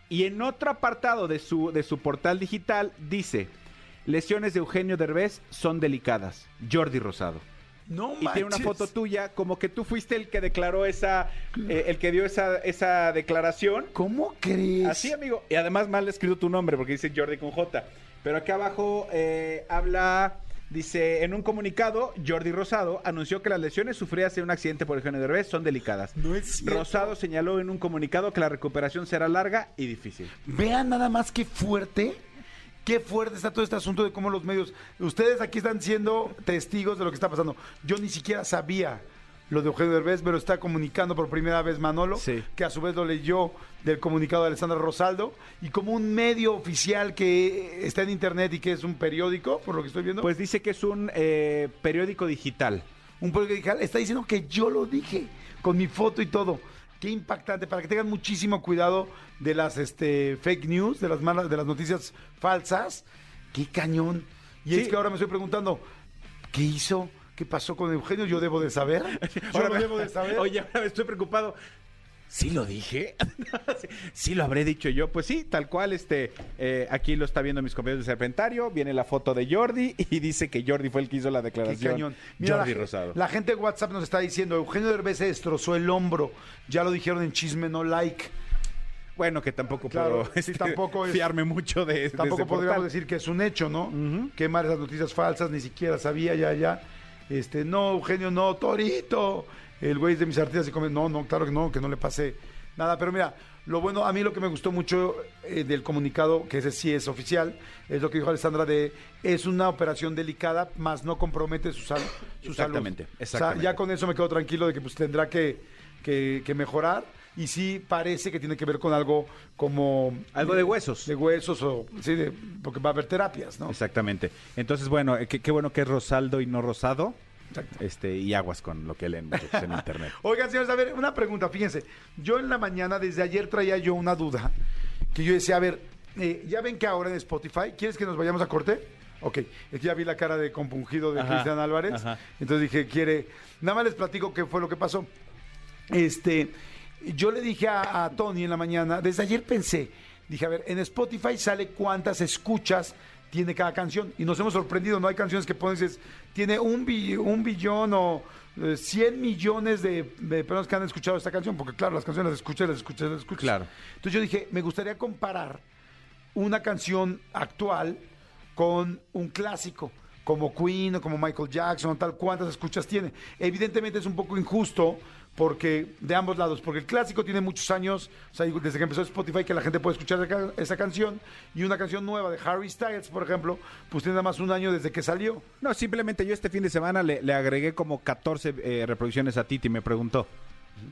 Y en otro apartado de su, de su portal digital dice, lesiones de Eugenio Derbez son delicadas. Jordi Rosado No y tiene una foto tuya como que tú fuiste el que declaró esa eh, el que dio esa esa declaración ¿Cómo crees? así amigo y además mal escrito tu nombre porque dice Jordi con J pero acá abajo eh, habla dice en un comunicado Jordi Rosado anunció que las lesiones sufridas en un accidente por Eugenio Derbez son delicadas No es cierto. Rosado señaló en un comunicado que la recuperación será larga y difícil Vean nada más qué fuerte, qué fuerte está todo este asunto de cómo los medios. Ustedes aquí están siendo testigos de lo que está pasando. Yo ni siquiera sabía lo de Eugenio Derbez, pero está comunicando por primera vez Manolo, Sí. que a su vez lo leyó del comunicado de Alessandra Rosaldo, y como un medio oficial que está en internet y que es un periódico, por lo que estoy viendo, pues dice que es un eh, periódico digital un periódico digital, está diciendo que yo lo dije, con mi foto y todo. Qué impactante, para que tengan muchísimo cuidado de las este, fake news, de las malas, de las noticias falsas. Qué cañón. Y Sí. es que ahora me estoy preguntando, ¿qué hizo? ¿Qué pasó con Eugenio? ¿Yo debo de saber? ¿Yo lo debo de saber? Oye, ahora estoy preocupado. ¿Sí lo dije? Sí, ¿Sí lo habré dicho yo? Pues sí, tal cual. Este, eh, aquí lo está viendo mis compañeros de Serpentario. Viene la foto de Jordi y dice que Jordi fue el que hizo la Qué declaración. cañón. Mira, Jordi la, Rosado. la gente de WhatsApp nos está diciendo, Eugenio Derbez se destrozó el hombro. Ya lo dijeron en Chisme No Like. Bueno, que tampoco Claro, puedo sí, este, tampoco es- fiarme mucho de, de Tampoco podríamos portal. decir que es un hecho, ¿no? Quemar esas noticias falsas, ni siquiera sabía ya, ya. Este, no, Eugenio, no, Torito. El güey de mis artistas y come. No, no, claro que no, que no le pase nada. Pero mira, lo bueno, a mí lo que me gustó mucho eh, del comunicado, que ese sí es oficial, es lo que dijo Alessandra de es una operación delicada, más no compromete su, sal- su Exactamente, salud. O exactamente. sea, ya con eso me quedo tranquilo de que pues tendrá que, que- que mejorar. Y sí parece que tiene que ver con algo como... Algo de huesos. De huesos o... Sí, de- porque va a haber terapias, ¿no? Exactamente. Entonces, bueno, eh, qué, qué bueno que es Rosaldo y no Rosado. Exacto. Este, y aguas con lo que leen muchachos en internet. Oigan, señores, a ver, una pregunta, fíjense. Yo en la mañana, desde ayer traía yo una duda, que yo decía, a ver, eh, ya ven que ahora en Spotify, ¿quieres que nos vayamos a corte? Ok, es que ya vi la cara de compungido de Ajá, Cristian Álvarez. ajá. Entonces dije, quiere. Nada más les platico qué fue lo que pasó. Este, yo le dije a, a Tony en la mañana, desde ayer pensé, dije, a ver, en Spotify sale cuántas escuchas tiene cada canción. Y nos hemos sorprendido, no hay canciones que pones, dices, tiene un, bi- un billón o eh, 100 millones de, de personas que han escuchado esta canción, porque claro, las canciones las escuchas, las escuchas, las escuchas. Claro. Entonces yo dije, me gustaría comparar una canción actual con un clásico, como Queen o como Michael Jackson, tal, cuántas escuchas tiene. Evidentemente es un poco injusto porque de ambos lados, porque el clásico tiene muchos años, o sea, desde que empezó Spotify que la gente puede escuchar esa, esa canción y una canción nueva de Harry Styles, por ejemplo, pues tiene nada más un año desde que salió. No, simplemente yo este fin de semana le, le agregué como 14 eh, reproducciones a Titi, me preguntó.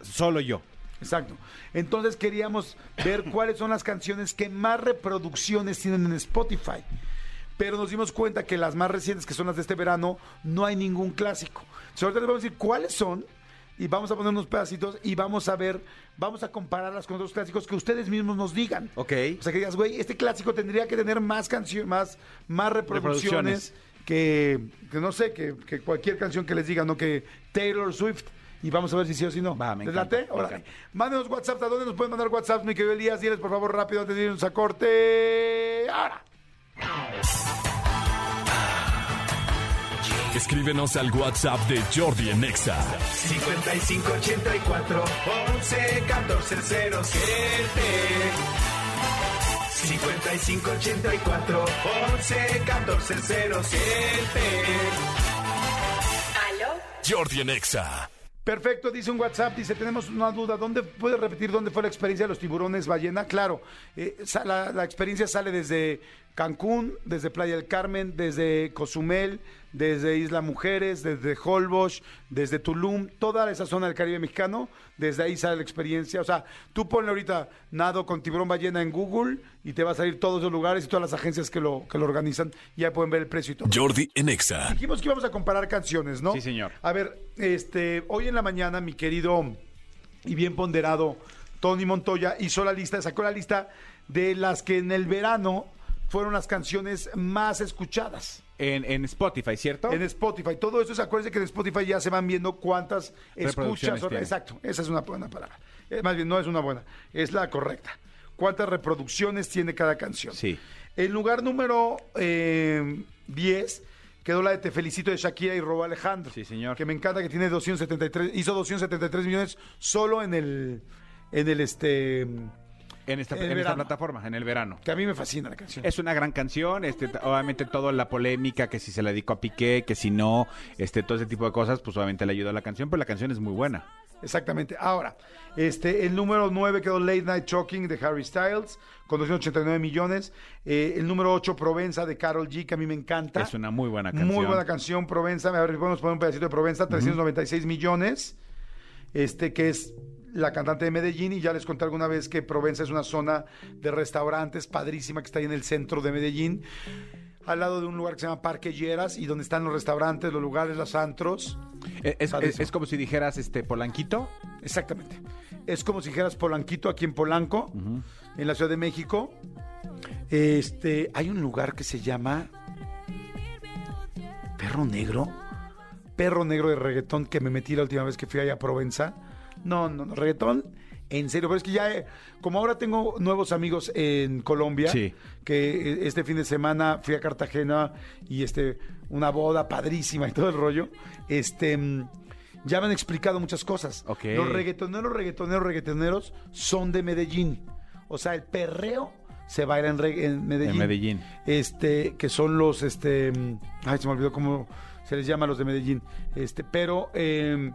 Solo yo. Exacto. Entonces queríamos ver cuáles son las canciones que más reproducciones tienen en Spotify. Pero nos dimos cuenta que las más recientes, que son las de este verano, no hay ningún clásico. Entonces, ahorita les vamos a decir cuáles son y vamos a poner unos pedacitos y vamos a ver, vamos a compararlas con otros clásicos que ustedes mismos nos digan. Ok. O sea, que digas, güey, este clásico tendría que tener más canciones, más, más reproducciones, Reproducciones. Que, que no sé, que, que cualquier canción que les diga, no que Taylor Swift. Y vamos a ver si sí o si no. Va, me ¿Les encanta, late? Órale. Mándenos WhatsApp. ¿A dónde nos pueden mandar WhatsApp, mi querido Elías? Diles, por favor, rápido antes de irnos a corte. Ahora. Escríbenos al WhatsApp de Jordi en Exa. 5584 11 14 07 5584 11 14 07 ¿Aló? Jordi en Exa. Perfecto, dice un WhatsApp, dice, tenemos una duda, ¿dónde puede repetir dónde fue la experiencia de los tiburones ballena? Claro, eh, la experiencia sale desde Cancún, desde Playa del Carmen, desde Cozumel, desde Isla Mujeres, desde Holbox, desde Tulum, toda esa zona del Caribe mexicano, desde ahí sale la experiencia. O sea, tú ponle ahorita nado con tiburón ballena en Google y te va a salir todos los lugares y todas las agencias que lo, que lo organizan, y ya pueden ver el precio y todo. Jordi en Exa. Dijimos que íbamos a comparar canciones, ¿no? Sí, señor. A ver, este, hoy en la mañana, mi querido y bien ponderado Tony Montoya hizo la lista, sacó la lista de las que en el verano fueron las canciones más escuchadas En, en Spotify, ¿cierto? en Spotify. Todo eso, acuérdense que en Spotify ya se van viendo cuántas escuchas. Tiene. Exacto, esa es una buena palabra. Eh, más bien, no es una buena, es la correcta. ¿Cuántas reproducciones tiene cada canción? Sí. En lugar número eh, 10 quedó la de Te Felicito de Shakira y Robo Alejandro. Sí, señor. Que me encanta que tiene 273, hizo 273 millones solo en el, en el este, En esta, En esta plataforma, en el verano. que a mí me fascina la canción. Es una gran canción, este, obviamente toda la polémica, que si se la dedicó a Piqué, que si no, este, todo ese tipo de cosas, pues obviamente le ayudó a la canción, pero la canción es muy buena. Exactamente. Ahora, este, el número 9 quedó Late Night Talking de Harry Styles, con 289 millones. Eh, el número 8, Provenza de Carol G, que a mí me encanta. Es una muy buena canción. Muy buena canción, Provenza. A ver, podemos poner un pedacito de Provenza, 396 millones. Este, que es la cantante de Medellín. Y ya les conté alguna vez que Provenza es una zona de restaurantes padrísima que está ahí en el centro de Medellín. Al lado de un lugar que se llama Parque Lleras y donde están los restaurantes, los lugares, los antros. Eh, Es, es- Padrísimo. es como si dijeras, este, Polanquito. Exactamente. Es como si dijeras Polanquito aquí en Polanco, en la Ciudad de México. Este, hay un lugar que se llama Perro Negro. Perro Negro de reggaetón que me metí la última vez que fui allá a Provenza. No, no, no, reggaetón. En serio, pero es que ya, eh, como ahora tengo nuevos amigos en Colombia, Sí. que eh, este fin de semana fui a Cartagena y este, una boda padrísima y todo el rollo, este, mm, ya me han explicado muchas cosas. Ok. Los reggaetoneros, reggaetoneros, reggaetoneros son de Medellín. O sea, el perreo se baila en, Medellín. En Medellín. Este, que son los, este, mm, ay, se me olvidó cómo se les llama a los de Medellín. Este, pero eh,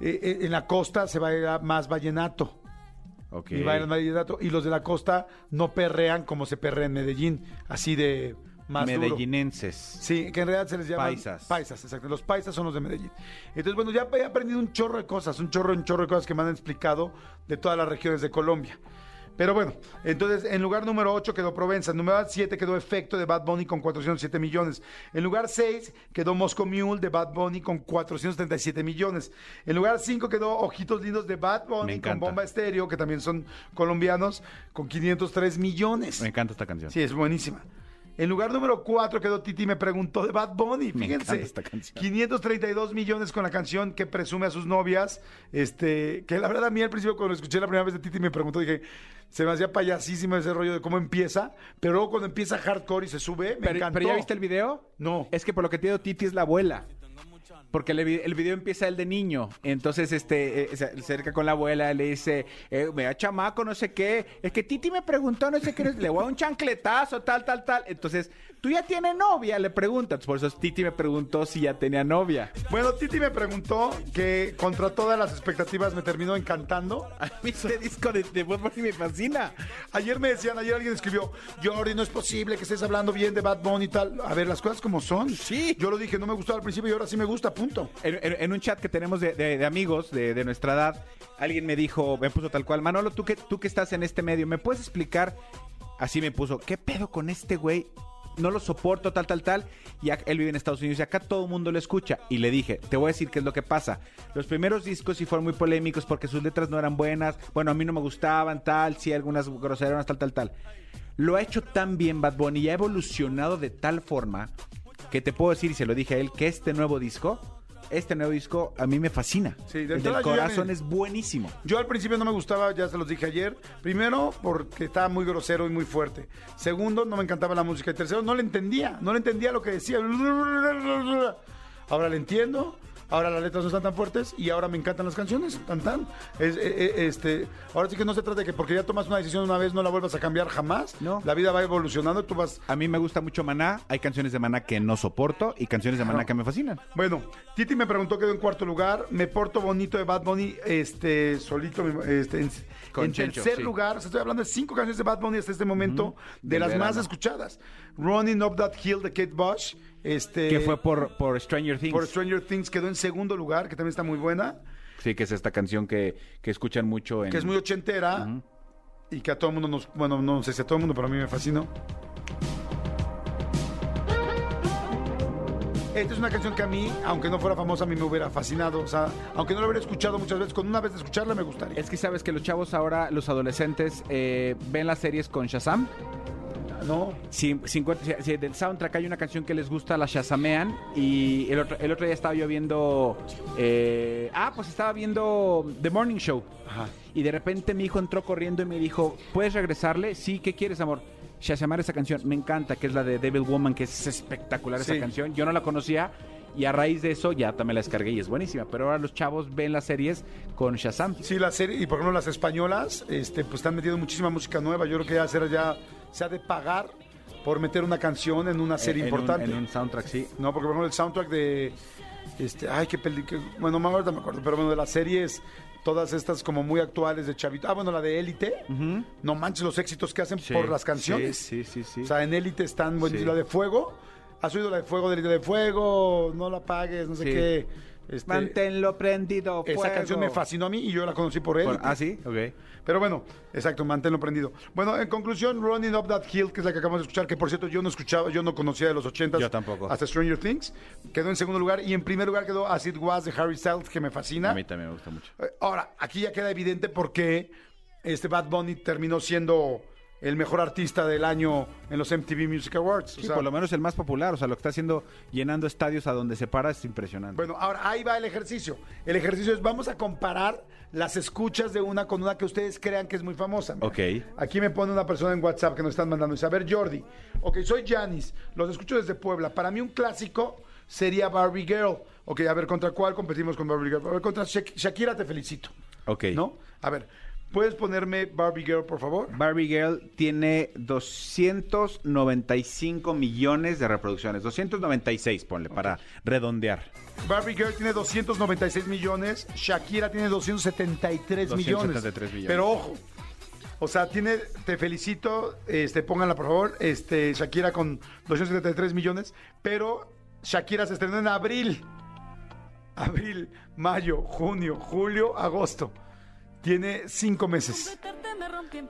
eh, eh, en la costa se baila más vallenato. Y bailan vallenato. Y los de la costa no perrean como se perrea en Medellín. Así de más duro. Medellinenses. Sí, que en realidad se les llama Paisas. Paisas, exacto. Los paisas son los de Medellín. Entonces, bueno, ya he aprendido un chorro de cosas, un chorro, un chorro de cosas que me han explicado de todas las regiones de Colombia. Pero bueno, entonces en lugar número 8 quedó Provenza, en lugar 7 quedó Efecto de Bad Bunny con 407 millones, en lugar 6 quedó Moscow Mule de Bad Bunny con 437 millones, en lugar 5 quedó Ojitos Lindos de Bad Bunny con. Bomba Estéreo, que también son colombianos, con 503 millones. Me encanta esta canción. Sí, es buenísima. En lugar número 4 quedó Titi me preguntó de Bad Bunny. Fíjense. esta canción. 532 millones con la canción que presume a sus novias. Este, que la verdad a mí al principio cuando escuché la primera vez de Titi me preguntó, dije, se me hacía payasísimo ese rollo de cómo empieza, pero luego cuando empieza hardcore y se sube, me Pero, encantó. pero ¿ya viste el video? No. Es que por lo que te digo, Titi es la abuela. Porque el, el video empieza el de niño. Entonces, este, eh, se acerca con la abuela, le dice, eh, vea chamaco, no sé qué. Es que Titi me preguntó, no sé qué, le voy a dar un chancletazo, tal, tal, tal. Entonces, ¿tú ya tienes novia? Le pregunta. Por eso Titi me preguntó si ya tenía novia. Bueno, Titi me preguntó que contra todas las expectativas me terminó encantando. A mí este disco de, de Bad Bunny me fascina. Ayer me decían, ayer alguien escribió, Jordi, no es posible que estés hablando bien de Bad Bunny y tal. A ver, las cosas como son. Sí. Yo lo dije, no me gustaba al principio y ahora sí me gusta, En, un chat que tenemos de, amigos de, nuestra edad, alguien me dijo, me puso tal cual, Manolo, tú que, tú que estás en este medio, ¿me puedes explicar? Así me puso, ¿qué pedo con este güey? No lo soporto, tal, tal, tal. Y él vive en Estados Unidos y acá todo el mundo lo escucha. Y le dije, te voy a decir qué es lo que pasa. Los primeros discos sí fueron muy polémicos porque sus letras no eran buenas. Bueno, a mí no me gustaban, tal, sí, algunas groseras, tal, tal, tal. Lo ha hecho tan bien Bad Bunny y ha evolucionado de tal forma que te puedo decir, y se lo dije a él, que este nuevo disco, este nuevo disco a mí me fascina. Sí, de El del corazón me- es buenísimo. Yo al principio no me gustaba, ya se los dije ayer. Primero, porque estaba muy grosero y muy fuerte. Segundo, no me encantaba la música. Y tercero, no le entendía. No le entendía lo que decía. Ahora le entiendo. Ahora las letras no están tan fuertes y ahora me encantan las canciones. Tan, tan. Es, eh, eh, este, ahora sí que no se trata de que porque ya tomas una decisión una vez no la vuelvas a cambiar jamás. No. La vida va evolucionando. Tú vas A mí me gusta mucho Maná, hay canciones de Maná que no soporto y canciones de Maná que me fascinan. Bueno, Titi me preguntó, quedó en cuarto lugar. Me porto bonito de Bad Bunny, este, solito, este, en, Con en Chencho, tercer sí. lugar. o sea, estoy hablando de cinco canciones de Bad Bunny hasta este momento, de las más escuchadas. Running Up That Hill de Kate Bush, este, que fue por, por Stranger Things. por Stranger Things, quedó en segundo lugar, que también está muy buena, Sí, que es esta canción que, que escuchan mucho en... que es muy ochentera y que a todo el mundo nos, bueno, no sé si a todo el mundo, pero a mí me fascinó. Esta es una canción que a mí, aunque no fuera famosa, a mí me hubiera fascinado. O sea, aunque no la hubiera escuchado muchas veces, con una vez de escucharla me gustaría. Es que sabes que los chavos ahora, los adolescentes, eh, ven las series con Shazam. ¿No? Si, 50 si- si del soundtrack hay una canción que les gusta, la shazamean. Y el otro, el otro día estaba yo viendo. eh, ah, pues estaba viendo The Morning Show. Ajá. Y de repente mi hijo entró corriendo y me dijo: ¿Puedes regresarle? Sí, ¿qué quieres, amor? Shazamear esa canción. Me encanta, que es la de Devil Woman, que es espectacular esa canción. Yo no la conocía. Y a raíz de eso ya también la descargué y es buenísima. Pero ahora los chavos ven las series con Shazam. Sí, la serie, y por ejemplo las españolas, este, pues están metiendo muchísima música nueva. Yo creo que ya será ya, se ha de pagar por meter una canción en una serie En un- importante. en un soundtrack, sí. No, porque por ejemplo el soundtrack de, este, ay, qué película, bueno, ahorita me acuerdo, pero bueno, de las series, todas estas como muy actuales de Chavito. Ah, bueno, la de Élite. No manches los éxitos que hacen Sí, por las canciones. Sí, sí, sí. sí. O sea, en Élite están buenísimas. Sí. La de Fuego, ¿has oído la de Fuego, de Élite de Fuego? No la pagues, no sé qué. Este, Manténlo prendido. esa fuego. canción me fascinó a mí y yo la conocí por él. Por- ah, sí, ok. Pero bueno, exacto, manténlo prendido. Bueno, en conclusión, Running Up That Hill, que es la que acabamos de escuchar, que por cierto yo no escuchaba, yo no conocía de los 80 Yo tampoco. hasta Stranger Things, quedó en segundo lugar y en primer lugar quedó As It Was de Harry Styles, que me fascina. A mí también me gusta mucho. Eh, Ahora, aquí ya queda evidente por qué este Bad Bunny terminó siendo el mejor artista del año en los MTV Music Awards. O Sí, sea, por lo menos el más popular, o sea, lo que está haciendo llenando estadios a donde se para es impresionante. Bueno, ahora ahí va el ejercicio. El ejercicio es vamos a comparar las escuchas de una con una que ustedes crean que es muy famosa. Mira. Ok. Aquí me pone una persona en WhatsApp que nos están mandando. Dice, a ver, Jordi. Ok, soy Janis. Los escucho desde Puebla. Para mí un clásico sería Barbie Girl. Ok, a ver, ¿contra cuál competimos con Barbie Girl? A ver, contra Shak- Shakira te felicito. ok. ¿No? A ver, ¿puedes ponerme Barbie Girl, por favor? Barbie Girl tiene 295 millones de reproducciones. 296, ponle, para redondear. Barbie Girl tiene 296 millones, Shakira tiene 273, millones. 273 millones. Pero ojo, o sea, tiene, te felicito, este, pónganla por favor, este, Shakira con 273 millones, pero Shakira se estrenó en abril. Abril, mayo, junio, julio, agosto. Tiene cinco meses.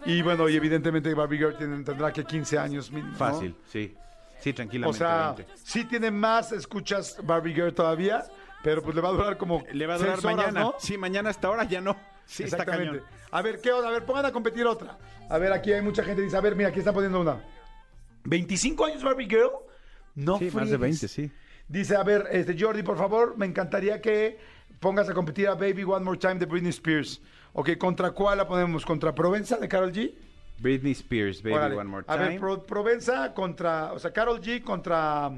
Y bueno, y evidentemente Barbie Girl tiene- tendrá que 15 años mínimo. ¿no? Fácil, sí. Sí, O tranquilamente. sea, 20. sí tiene más escuchas Barbie Girl todavía, pero pues le va a durar como Le va a durar horas, mañana. ¿no? Sí, mañana hasta ahora ya no. Sí, está Exactamente. cañón. A ver, ¿qué onda? A ver, pongan a competir otra. A ver, aquí hay mucha gente que dice, a ver, mira, aquí están poniendo una. 25 años Barbie Girl. No Sí, más de friegues. 20, sí. Dice, a ver, este Jordi, por favor, me encantaría que pongas a competir a Baby One More Time de Britney Spears. Ok, ¿contra cuál la ponemos? ¿Contra Provenza de Carol G? Britney Spears, Baby Órale. One More A Time. ver, Pro- Provenza contra, o sea, Carol G contra,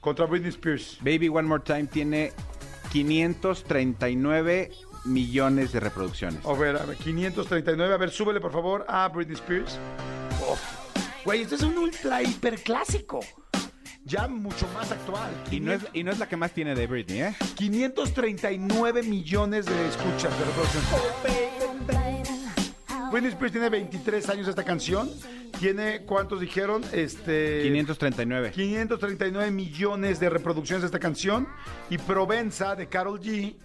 contra Britney Spears. Baby One More Time tiene 539 millones de reproducciones. A ver, a ver, 539. A ver, súbele, por favor, a Britney Spears. Uf. Güey, este es un ultra hiper clásico. Ya mucho más actual. Y no, es, y no es la que más tiene de Britney, ¿eh? 539 millones de escuchas de reproducción. Britney Spears tiene 23 años esta canción. Tiene, ¿cuántos dijeron? Este... 539. 539 millones de reproducciones de esta canción. Y Provenza de Carol G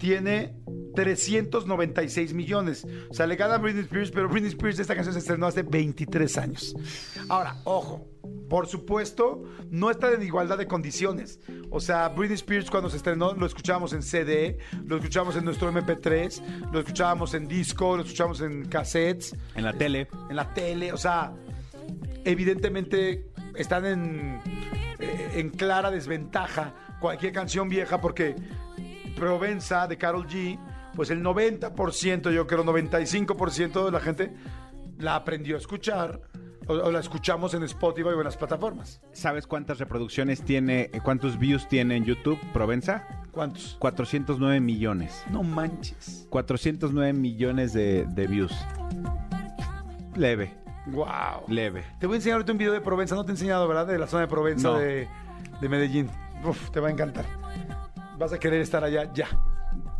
tiene 396 millones. O sea, le gana a Britney Spears, pero Britney Spears esta canción se estrenó hace 23 años. Ahora, ojo, por supuesto, no está en igualdad de condiciones. O sea, Britney Spears cuando se estrenó lo escuchábamos en CD, lo escuchábamos en nuestro MP3, lo escuchábamos en disco, lo escuchábamos en cassettes En la tele. en la tele, o sea, evidentemente están en, eh, en clara desventaja cualquier canción vieja porque Provenza de Carol G, pues el 90%, yo creo 95% de la gente la aprendió a escuchar o, o la escuchamos en Spotify o en las plataformas. ¿Sabes cuántas reproducciones tiene, eh, cuántos views tiene en YouTube Provenza? ¿Cuántos? 409 millones. No manches. 409 millones de, de views. Leve, Wow. leve. Te voy a enseñar ahorita un video de Provenza, no te he enseñado, ¿verdad? De la zona de Provenza No. de, de Medellín. Uf, te va a encantar. Vas a querer estar allá ya.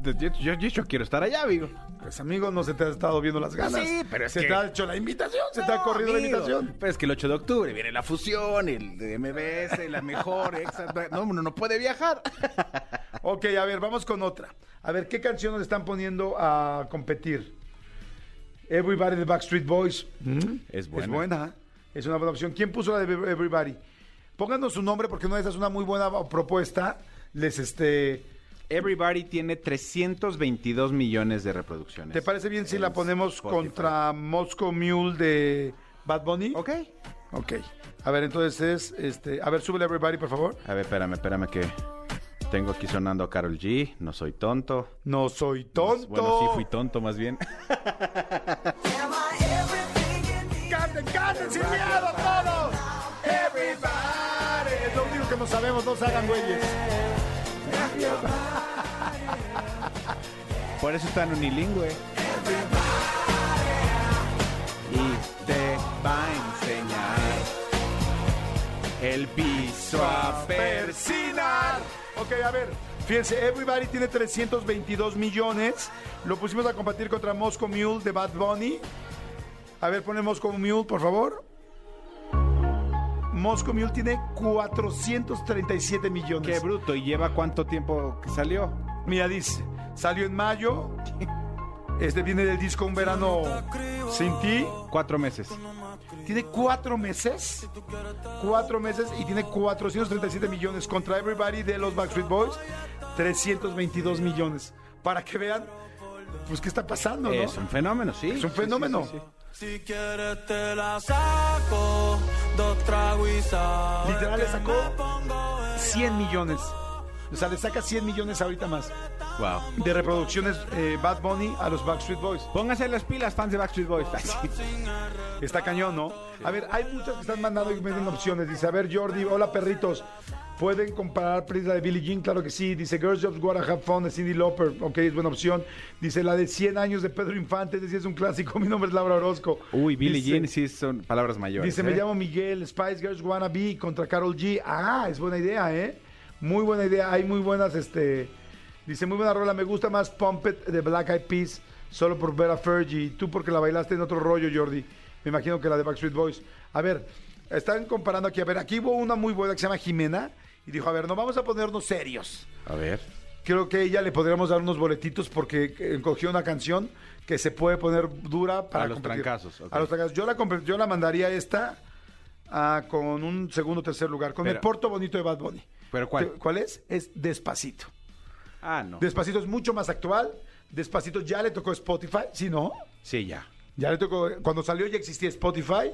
Yo, yo, yo- quiero estar allá, amigo. Pues amigo, no se te ha estado viendo las ganas. Sí, pero es se que- te ha hecho la invitación, se te ha corrido la invitación. Pero es que el 8 de octubre viene la fusión, el de MBS, la mejor, exa- No, uno no puede viajar. Ok, a ver, vamos con otra. A ver, ¿qué canción nos están poniendo a competir? Everybody de Backstreet Boys. Es Es buena. buena. Es una buena opción. ¿Quién puso la de Everybody? Pónganos su nombre porque no esa es una muy buena propuesta. Les este. Everybody tiene 322 millones de reproducciones. ¿Te parece bien si la ponemos Spotify. contra Moscow Mule de Bad Bunny? Ok. Ok. A ver, entonces es este. A ver, súbele Everybody, por favor. A ver, espérame, espérame que tengo aquí sonando a Carol G. No soy tonto. No soy tonto. Bueno, sí fui tonto más bien. ¡Canten, canten sin miedo todos! Everybody. Es lo único que no sabemos, no se hagan güeyes. Por eso está en unilingüe. Y te va a enseñar el piso a persinar. Ok, a ver. Fíjense, Everybody tiene 322 millones. Lo pusimos a competir contra Moscow Mule de Bad Bunny. A ver, pone Moscow Mule, por favor. Moscow Mule tiene 437 millones. Qué bruto. ¿Y lleva cuánto tiempo que salió? Mira, dice, salió en mayo. Este viene del disco Un Verano Sin Ti. Cuatro meses. Tiene cuatro meses. Cuatro meses y tiene 437 millones contra Everybody de los Backstreet Boys. 322 millones. Para que vean, pues, qué está pasando, ¿no? Es un fenómeno, sí. Es un Sí, sí, fenómeno. sí, sí. Si quieres te la saco, dos tragos y sal. Literal le sacó Me pongo 100 millones. O sea, le saca 100 millones ahorita más Wow. de reproducciones eh, Bad Bunny a los Backstreet Boys. Pónganse las pilas, fans de Backstreet Boys. Está cañón, ¿no? A ver, hay muchas que están mandando y meten opciones. Dice, a ver, Jordi, hola perritos. ¿Pueden comparar la de Billie Jean? Claro que sí. Dice Girls Jobs Wanna Have Fun de Cindy Lauper. Ok, es buena opción. Dice la de 100 años de Pedro Infante. Dice, es un clásico. Mi nombre es Laura Orozco. Uy, Billie Dice- Jean sí son palabras mayores. Dice, me ¿eh? llamo Miguel, Spice Girls Wanna Be contra Carol G. Ah, es buena idea, ¿eh? Muy buena idea. Hay muy buenas, este... Dice, muy buena rola. Me gusta más Pump It de Black Eyed Peas solo por ver a Fergie. Tú porque la bailaste en otro rollo, Jordi. Me imagino que la de Backstreet Boys. A ver, están comparando aquí. A ver, aquí hubo una muy buena que se llama Jimena. Y dijo, a ver, no vamos a ponernos serios. A ver. creo que ella le podríamos dar unos boletitos porque eh, cogió una canción que se puede poner dura para A los competir. trancazos. A los trancazos. Yo la, yo la mandaría esta con un segundo o tercer lugar, con el Porto Bonito de Bad Bunny. ¿Pero cuál? ¿Te- ¿Cuál es? Es Despacito. Ah, no. Despacito es mucho más actual. Despacito ya le tocó Spotify, ¿sí no? Sí, ya. Ya le tocó, cuando salió ya existía Spotify.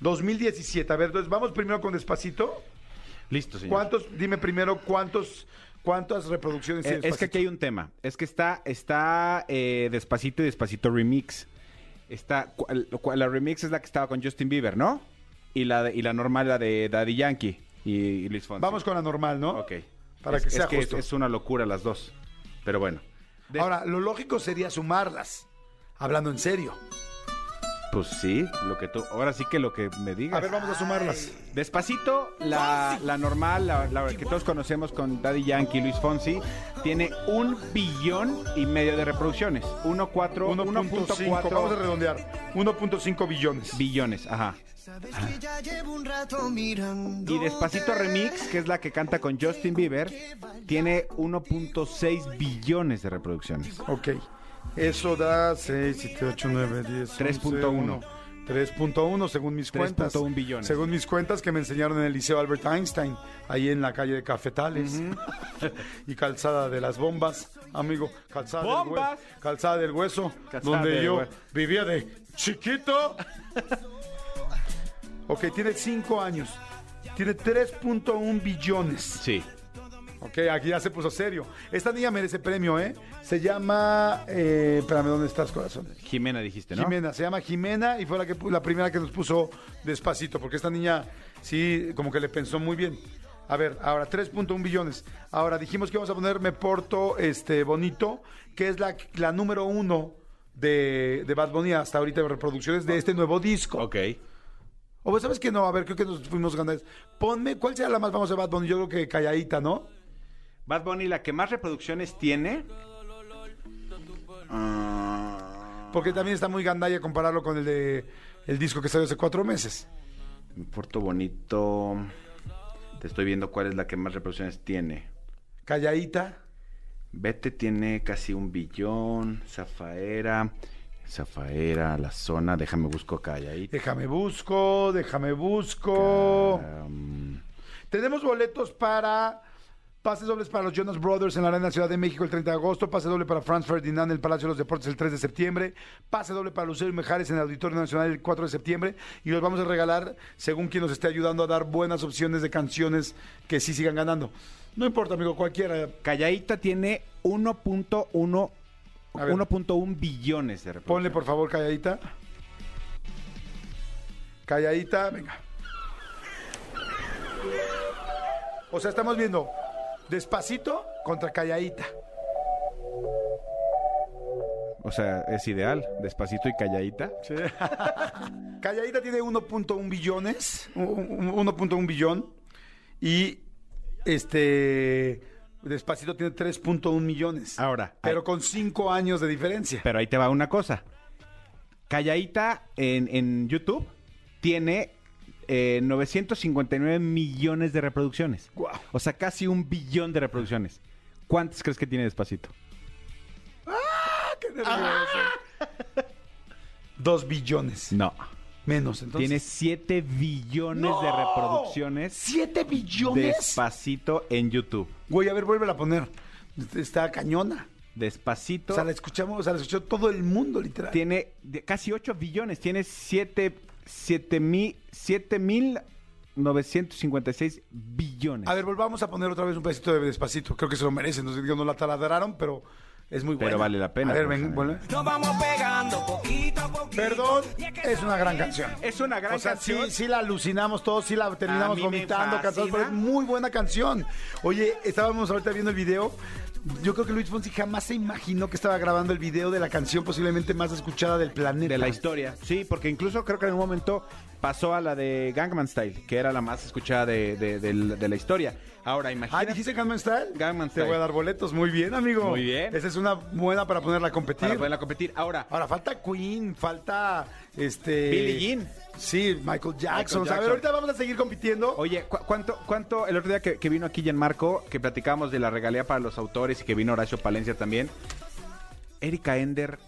2017. A ver, entonces vamos primero con Despacito. Listo, señor. ¿Cuántos? Dime primero cuántos, cuántas reproducciones Eh, es que aquí hay un tema. Es que está, está eh, Despacito y Despacito Remix. Está, la remix es la que estaba con Justin Bieber, ¿no? Y la, y la normal, la de Daddy Yankee y, y Luis Fonsi. Vamos con la normal, ¿no? Ok. Para Es- que sea es, justo. es una locura las dos. Pero bueno. De- Ahora, lo lógico sería sumarlas. Hablando en serio. Pues sí, lo que tú. Ahora sí que lo que me digas. A ver, vamos a sumarlas. Despacito, la, la normal, la, la que todos conocemos con Daddy Yankee y Luis Fonsi, tiene un billón y medio de reproducciones. 1.4 1.5, vamos a 1.4 redondear. 1.5 billones. billones, ajá. Y Despacito Remix, que es la que canta con Justin Bieber, tiene 1.6 billones de reproducciones. Ok. Eso da 6, 7, 8, 9, 10. 3.1. 3.1 según mis 3.1 cuentas. billones. Según mis cuentas que me enseñaron en el Liceo Albert Einstein, ahí en la calle de Cafetales y Calzada de las Bombas, amigo. Calzada, Del, ¡Bombas! hue- calzada del Hueso, Calzada donde del yo Hue- vivía de chiquito. ok, tiene 5 años. Tiene 3.1 billones. Sí. Ok, aquí ya se puso serio. Esta niña merece premio, ¿eh? Se llama. Eh, espérame, ¿dónde estás, corazón? Jimena dijiste, ¿no? Jimena, se llama Jimena y fue la, que, la primera que nos puso despacito, porque esta niña sí, como que le pensó muy bien. A ver, ahora 3.1 billones. Ahora dijimos que vamos a poner Me Porto este, Bonito, que es la, la número uno de, de Bad Bunny hasta ahorita de reproducciones de este nuevo disco. Ok. O pues, sabes que no, a ver, creo que nos fuimos ganando. Ponme, ¿cuál será la más famosa de Bad Bunny? Yo creo que Calladita, ¿no? Bad Bunny, la que más reproducciones tiene. Ah, Porque también está muy gandalla compararlo con el de el disco que salió hace cuatro meses. Me Porto Bonito. Te estoy viendo cuál es la que más reproducciones tiene. Calladita. Vete tiene casi un billón. Zafaera. Zafaera, la zona. Déjame busco calladita. Déjame busco, déjame busco. Tenemos boletos para pases dobles para los Jonas Brothers en la Arena Ciudad de México el 30 de agosto, pase doble para Franz Ferdinand en el Palacio de los Deportes el 3 de septiembre, pase doble para Lucero y Mejares en el Auditorio Nacional el 4 de septiembre y los vamos a regalar según quien nos esté ayudando a dar buenas opciones de canciones que sí sigan ganando. No importa, amigo, cualquiera. calladita tiene 1.1 A ver. 1.1 billones de reproducciones. Ponle por favor calladita. Calladita, venga. O sea, estamos viendo despacito contra calladita. O sea, es ideal. Despacito y calladita. Calladita tiene 1.1 billones, un- un- 1.1 billón y este Despacito tiene 3.1 millones. Ahora, pero con 5 años de diferencia. Pero ahí te va una cosa. Calladita en, en YouTube tiene eh, 959 millones de reproducciones. O sea, casi un billón de reproducciones. ¿Cuántas crees que tiene Despacito? ¡Qué nervioso! Dos billones. No. Menos, entonces. Tiene 7 billones ¡No! de reproducciones ¿Siete billones? Despacito en YouTube. Güey, a ver, vuélvela a poner. Está cañona. Despacito O sea, la escuchamos, o sea, la escuchó todo el mundo, literal. tiene de- casi 8 billones. Tiene 7 mil 7 mil 956 billones. A ver, volvamos a poner otra vez un pedacito de despacito. Creo que se lo merecen. No, sé, no la taladraron, pero es muy buena. Pero vale la pena, A ver, pues, ven, vuelve. Nos vamos pegando poquito a poquito. Perdón, es una gran canción. Es una gran o sea, canción. sí, sí la alucinamos todos, sí la terminamos vomitando, cansados, pero es muy buena canción. Oye, estábamos ahorita viendo el video. Yo creo que Luis Fonsi jamás se imaginó que estaba grabando el video de la canción posiblemente más escuchada del planeta. De la historia. Sí, porque incluso creo que en un momento pasó a la de Gangnam Style, que era la más escuchada de, de- la historia. Ahora, Ah, imagínate. ¿dijiste Gangnam Style? Gangnam Te Style. voy a dar boletos. Muy bien, amigo. Muy bien. Esa es una buena para ponerla a competir. para poderla competir. Ahora, Ahora, falta Queen, falta este... Billie Jean. Sí, Michael Jackson. Michael O sea, a ver, ahorita vamos a seguir compitiendo. Oye, ¿cu- ¿cuánto, cuánto, el otro día que, que vino aquí Gianmarco, que platicábamos de la regalía para los autores y que vino Horacio Palencia también, Erika Ender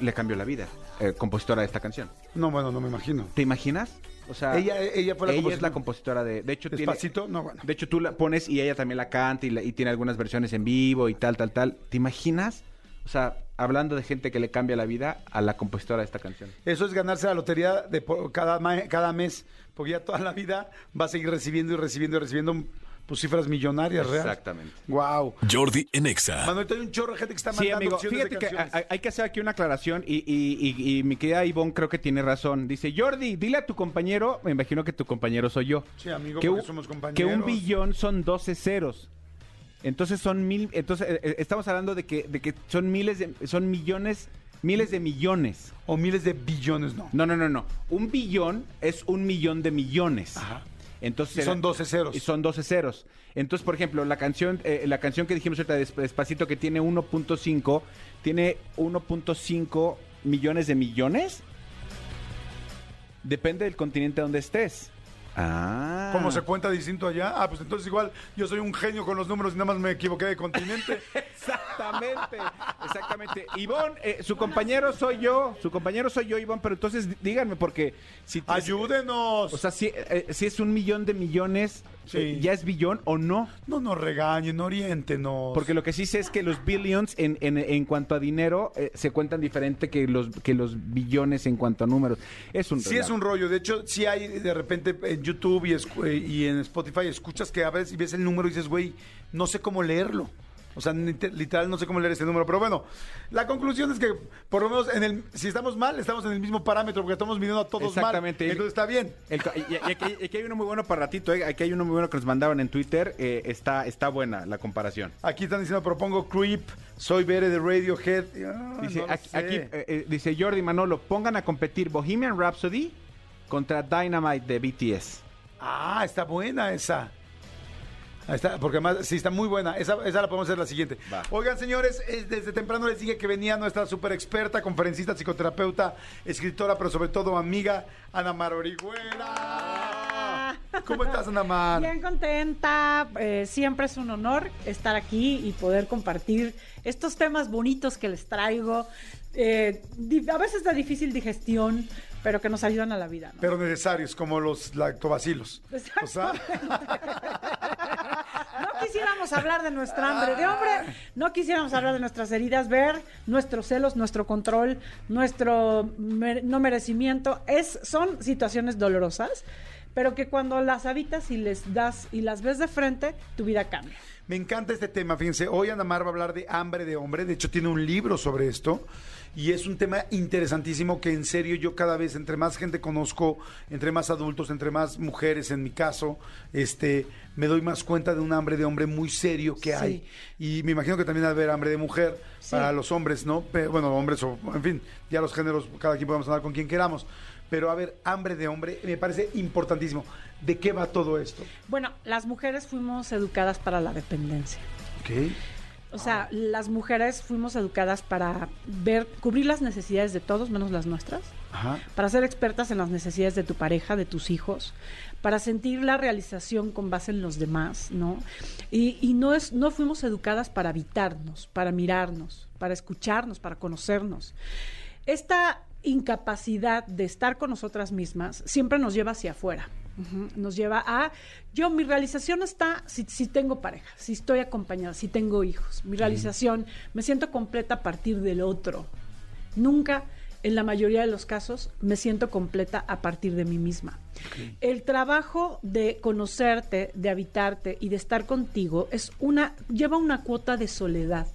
le cambió la vida, eh, compositora de esta canción. No, bueno, no me imagino. ¿Te imaginas? O sea, Ella- ella fue la es compositora. la compositora de, de hecho tiene, Despacito, no, bueno. de hecho tú la pones y ella también la canta y, la- y tiene algunas versiones en vivo y tal, tal, tal. ¿Te imaginas? O sea, hablando de gente que le cambia la vida a la compositora de esta canción. Eso es ganarse la lotería de cada, cada mes, porque ya toda la vida va a seguir recibiendo y recibiendo y recibiendo pues, cifras millonarias reales. Exactamente. Wow. Jordi en Exa. Manuel, hay un chorro de gente que está Sí, mandando amigo, opciones fíjate de que hay, que hacer aquí una aclaración y, y- y- y mi querida Ivonne creo que tiene razón. Dice, Jordi, dile a tu compañero, me imagino que tu compañero soy yo. Sí, amigo, que un- somos compañeros. Que un billón son 12 ceros. Entonces son mil, entonces eh, eh, estamos hablando de que, de que son miles de, son millones, miles de millones. O miles de billones, no. No, no, no, no. Un billón es un millón de millones. Ajá. Entonces Y son 12 ceros. Y son 12 ceros. Entonces, por ejemplo, la canción, eh, la canción que dijimos ahorita des- despacito que tiene 1.5, tiene 1.5 millones de millones. Depende del continente donde estés. Ah. ¿Cómo se cuenta distinto allá? Ah, pues entonces igual yo soy un genio con los números y nada más me equivoqué de continente. Exactamente, exactamente. Ivonne, eh, su compañero soy yo, su compañero soy yo, Ivonne, pero entonces dí- díganme, porque si... ¡Ayúdenos! O sea, si, eh, si es un millón de millones, Sí. eh, ¿ya es billón o no? no nos regañen, oriéntenos. Porque lo que sí sé es que los billions en, en, en cuanto a dinero eh, se cuentan diferente que los, que los billones en cuanto a números. Es un Sí es un rollo. De hecho, sí hay de repente en YouTube y, eh, y en Spotify escuchas que a veces y ves el número y dices, güey, no sé cómo leerlo. O sea, literal no sé cómo leer este número. Pero bueno, la conclusión es que por lo menos en el, si estamos mal, estamos en el mismo parámetro porque estamos midiendo a todos Exactamente. mal. Entonces está bien. El y, y aquí, hay uno muy bueno para ratito, eh, aquí hay uno muy bueno que nos mandaron en Twitter, eh, está, está buena la comparación. Aquí están diciendo, propongo Creep, soy Bere de Radiohead. Ah, Dice, no aquí, aquí, eh, dice Jordi Manolo, pongan a competir Bohemian Rhapsody contra Dynamite de BTS. Ah, está buena esa. Ahí está, porque además sí está muy buena. Esa, esa la podemos hacer la siguiente. Va. Oigan, señores, eh, desde temprano les dije que venía nuestra super experta, conferencista, psicoterapeuta, escritora, pero sobre todo amiga, Ana Mar Orihuela. ¿Cómo estás, Ana Mar? Bien contenta, eh, siempre es un honor estar aquí y poder compartir estos temas bonitos que les traigo, eh, a veces de difícil digestión, pero que nos ayudan a la vida. ¿no? Pero necesarios, como los lactobacilos. O sea, quisiéramos hablar de nuestra hambre de hombre, no quisiéramos hablar de nuestras heridas, ver nuestros celos, nuestro control, nuestro no merecimiento. Es, son situaciones dolorosas, pero que cuando las habitas y les das y las ves de frente, tu vida cambia. Me encanta este tema, fíjense, hoy Ana Mar va a hablar de hambre de hombre, de hecho tiene un libro sobre esto y es un tema interesantísimo que en serio yo cada vez entre más gente conozco, entre más adultos, entre más mujeres en mi caso, este me doy más cuenta de un hambre de hombre muy serio que Sí. hay y me imagino que también va a haber hambre de mujer Sí. para los hombres, ¿no? Bueno, hombres o en fin, ya los géneros cada quien podemos hablar con quien queramos, pero a ver, hambre de hombre me parece importantísimo. ¿De qué va todo esto? Bueno, las mujeres fuimos educadas para la dependencia. Ok. O sea, las mujeres fuimos educadas para ver, cubrir las necesidades de todos menos las nuestras. Ajá. para ser expertas en las necesidades de tu pareja, de tus hijos, para sentir la realización con base en los demás, ¿no? Y, y no, es, no fuimos educadas para habitarnos, para mirarnos, para escucharnos, para conocernos. Esta incapacidad de estar con nosotras mismas siempre nos lleva hacia afuera. Nos lleva a, yo mi realización está si, si tengo pareja, si estoy acompañada, si tengo hijos. Mi realización, me siento completa a partir del otro. Nunca, en la mayoría de los casos, me siento completa a partir de mí misma. El trabajo de conocerte, de habitarte y de estar contigo es una, lleva una cuota de soledad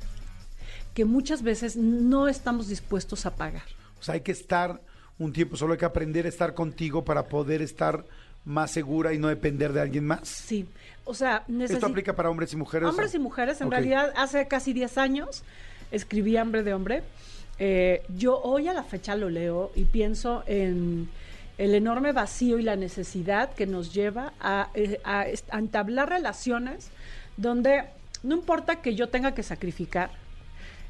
que muchas veces no estamos dispuestos a pagar. O sea, hay que estar un tiempo, solo hay que aprender a estar contigo para poder estar más segura y no depender de alguien más. Sí, o sea, ¿Esto aplica para hombres y mujeres? Hombres y mujeres, en realidad, hace casi 10 años escribí Hambre de Hombre. Eh, yo hoy a la fecha lo leo y pienso en el enorme vacío y la necesidad que nos lleva a, eh, a entablar relaciones donde no importa que yo tenga que sacrificar,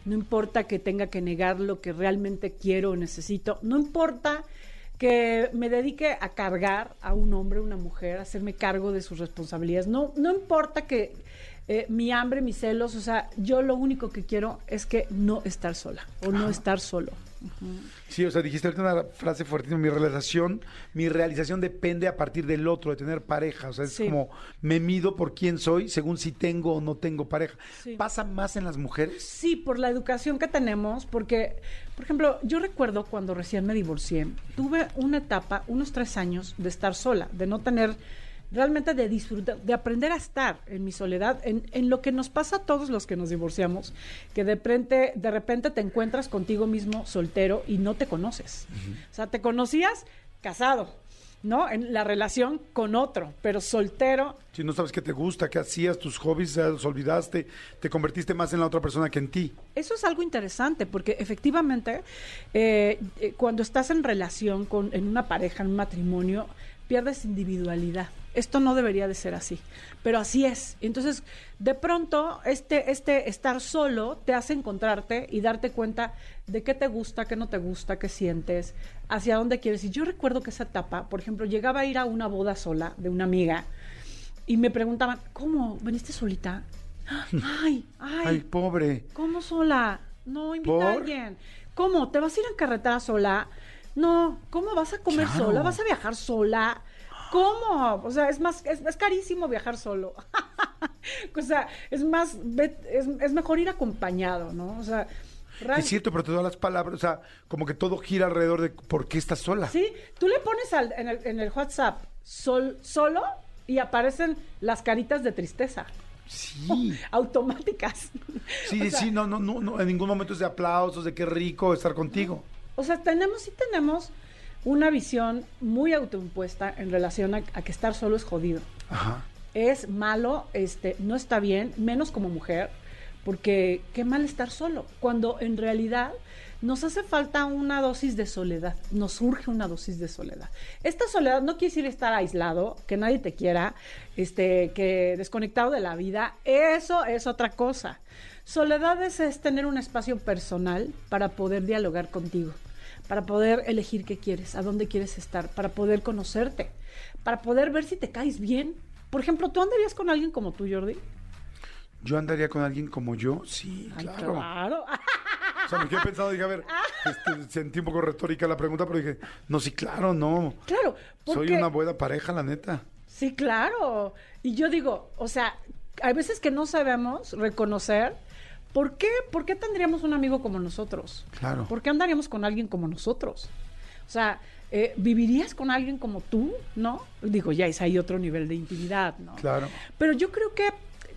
no importa que tenga que negar lo que realmente quiero o necesito, no importa que me dedique a cargar a un hombre, una mujer, a hacerme cargo de sus responsabilidades. No, no importa que eh, mi hambre, mis celos, o sea, yo lo único que quiero es que no estar sola o no estar solo. Sí, o sea, dijiste ahorita una frase fuertísima, mi realización, mi realización depende a partir del otro, de tener pareja, o sea, es Sí. como me mido por quién soy según si tengo o no tengo pareja. Sí. ¿Pasa más en las mujeres? Sí, por la educación que tenemos, porque, por ejemplo, yo recuerdo cuando recién me divorcié, tuve una etapa, unos tres años, de estar sola, de no tener, realmente de disfrutar, de aprender a estar en mi soledad, en, en lo que nos pasa a todos los que nos divorciamos, que de repente, de repente te encuentras contigo mismo soltero y no te conoces. O sea, te conocías casado, ¿no? En la relación con otro, pero soltero Si no sabes qué te gusta, qué hacías, tus hobbies, los olvidaste, te convertiste más en la otra persona que en ti. Eso es algo interesante porque efectivamente eh, eh, cuando estás en relación con en una pareja, en un matrimonio, pierdes individualidad. Esto no debería de ser así, pero así es. Entonces, de pronto, este, este estar solo te hace encontrarte y darte cuenta de qué te gusta, qué no te gusta, qué sientes, hacia dónde quieres. Y yo recuerdo que esa etapa, por ejemplo, llegaba a ir a una boda sola de una amiga y me preguntaban, ¿cómo? ¿Veniste solita? Ay, ay, Ay, pobre. ¿Cómo sola? No, invita ¿Por? a alguien. ¿Cómo? ¿Te vas a ir en carretera sola? No, ¿cómo vas a comer Claro. sola? ¿Vas a viajar sola? ¿Cómo? O sea, es más, es, es carísimo viajar solo. o sea, es más, es, es mejor ir acompañado, ¿no? O sea, Es cierto, pero todas las palabras, o sea, como que todo gira alrededor de por qué estás sola. Sí, tú le pones al- en, el, en el WhatsApp sol, solo y aparecen las caritas de tristeza. Sí. Automáticas. Sí, O sea, sí, no, no, no, no, en ningún momento es de aplausos, de qué rico estar contigo. O sea, tenemos, sí tenemos una visión muy autoimpuesta en relación a, a que estar solo es jodido. Ajá. Es malo, este, no está bien, menos como mujer, porque qué mal estar solo, cuando en realidad nos hace falta una dosis de soledad, nos surge una dosis de soledad. Esta soledad no quiere decir estar aislado, que nadie te quiera, este, que desconectado de la vida, eso es otra cosa. Soledad es, es tener un espacio personal para poder dialogar contigo, para poder elegir qué quieres, a dónde quieres estar, para poder conocerte, para poder ver si te caes bien. Por ejemplo, ¿tú andarías con alguien como tú, Jordi? Yo andaría con alguien como yo, sí, Ay, claro. claro. O sea, me quedé pensando, dije, a ver, este, sentí un poco retórica la pregunta, pero dije, no, sí, claro, no. Claro, Soy una buena pareja, la neta. Sí, claro. Y yo digo, o sea, hay veces que no sabemos reconocer por qué, por qué tendríamos un amigo como nosotros. Claro. ¿Por qué andaríamos con alguien como nosotros? O sea, eh, ¿vivirías con alguien como tú? ¿No? Digo, ya es ahí otro nivel de intimidad, ¿no? Claro. Pero yo creo que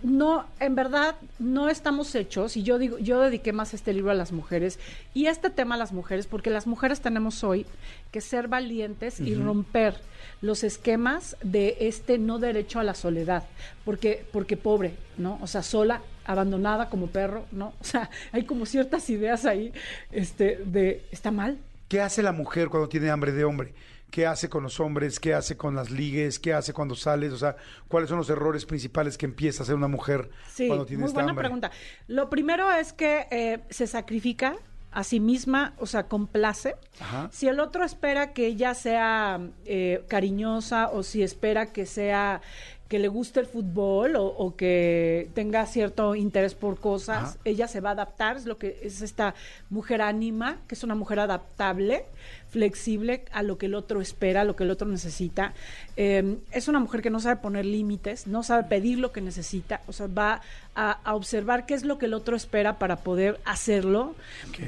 no, en verdad, no estamos hechos, y yo digo, yo dediqué más este libro a las mujeres y este tema a las mujeres, porque las mujeres tenemos hoy que ser valientes y romper los esquemas de este no derecho a la soledad, porque, porque pobre, ¿no? O sea, sola, abandonada como perro, ¿no? O sea, hay como ciertas ideas ahí, este, de, está mal, ¿Qué hace la mujer cuando tiene hambre de hombre? ¿Qué hace con los hombres? ¿Qué hace con las ligues? ¿Qué hace cuando sales? O sea, ¿cuáles son los errores principales que empieza a hacer una mujer Sí, cuando tiene muy esta buena hambre? pregunta. Lo primero es que eh, se sacrifica a sí misma, o sea, complace. Ajá. Si el otro espera que ella sea eh, cariñosa o si espera que sea que le guste el fútbol o, o que tenga cierto interés por cosas, Ajá. ella se va a adaptar, es lo que es esta mujer ánima, que es una mujer adaptable, flexible a lo que el otro espera, a lo que el otro necesita. Eh, es una mujer que no sabe poner límites, no sabe pedir lo que necesita, o sea, va a, a observar qué es lo que el otro espera para poder hacerlo.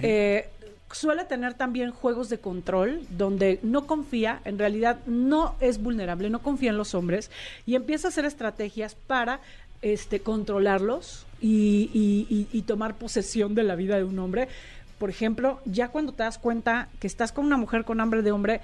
Eh, suele tener también juegos de control donde no confía, en realidad no es vulnerable, no confía en los hombres y empieza a hacer estrategias para este, controlarlos y, y- tomar posesión de la vida de un hombre. Por ejemplo, ya cuando te das cuenta que estás con una mujer con hambre de hombre,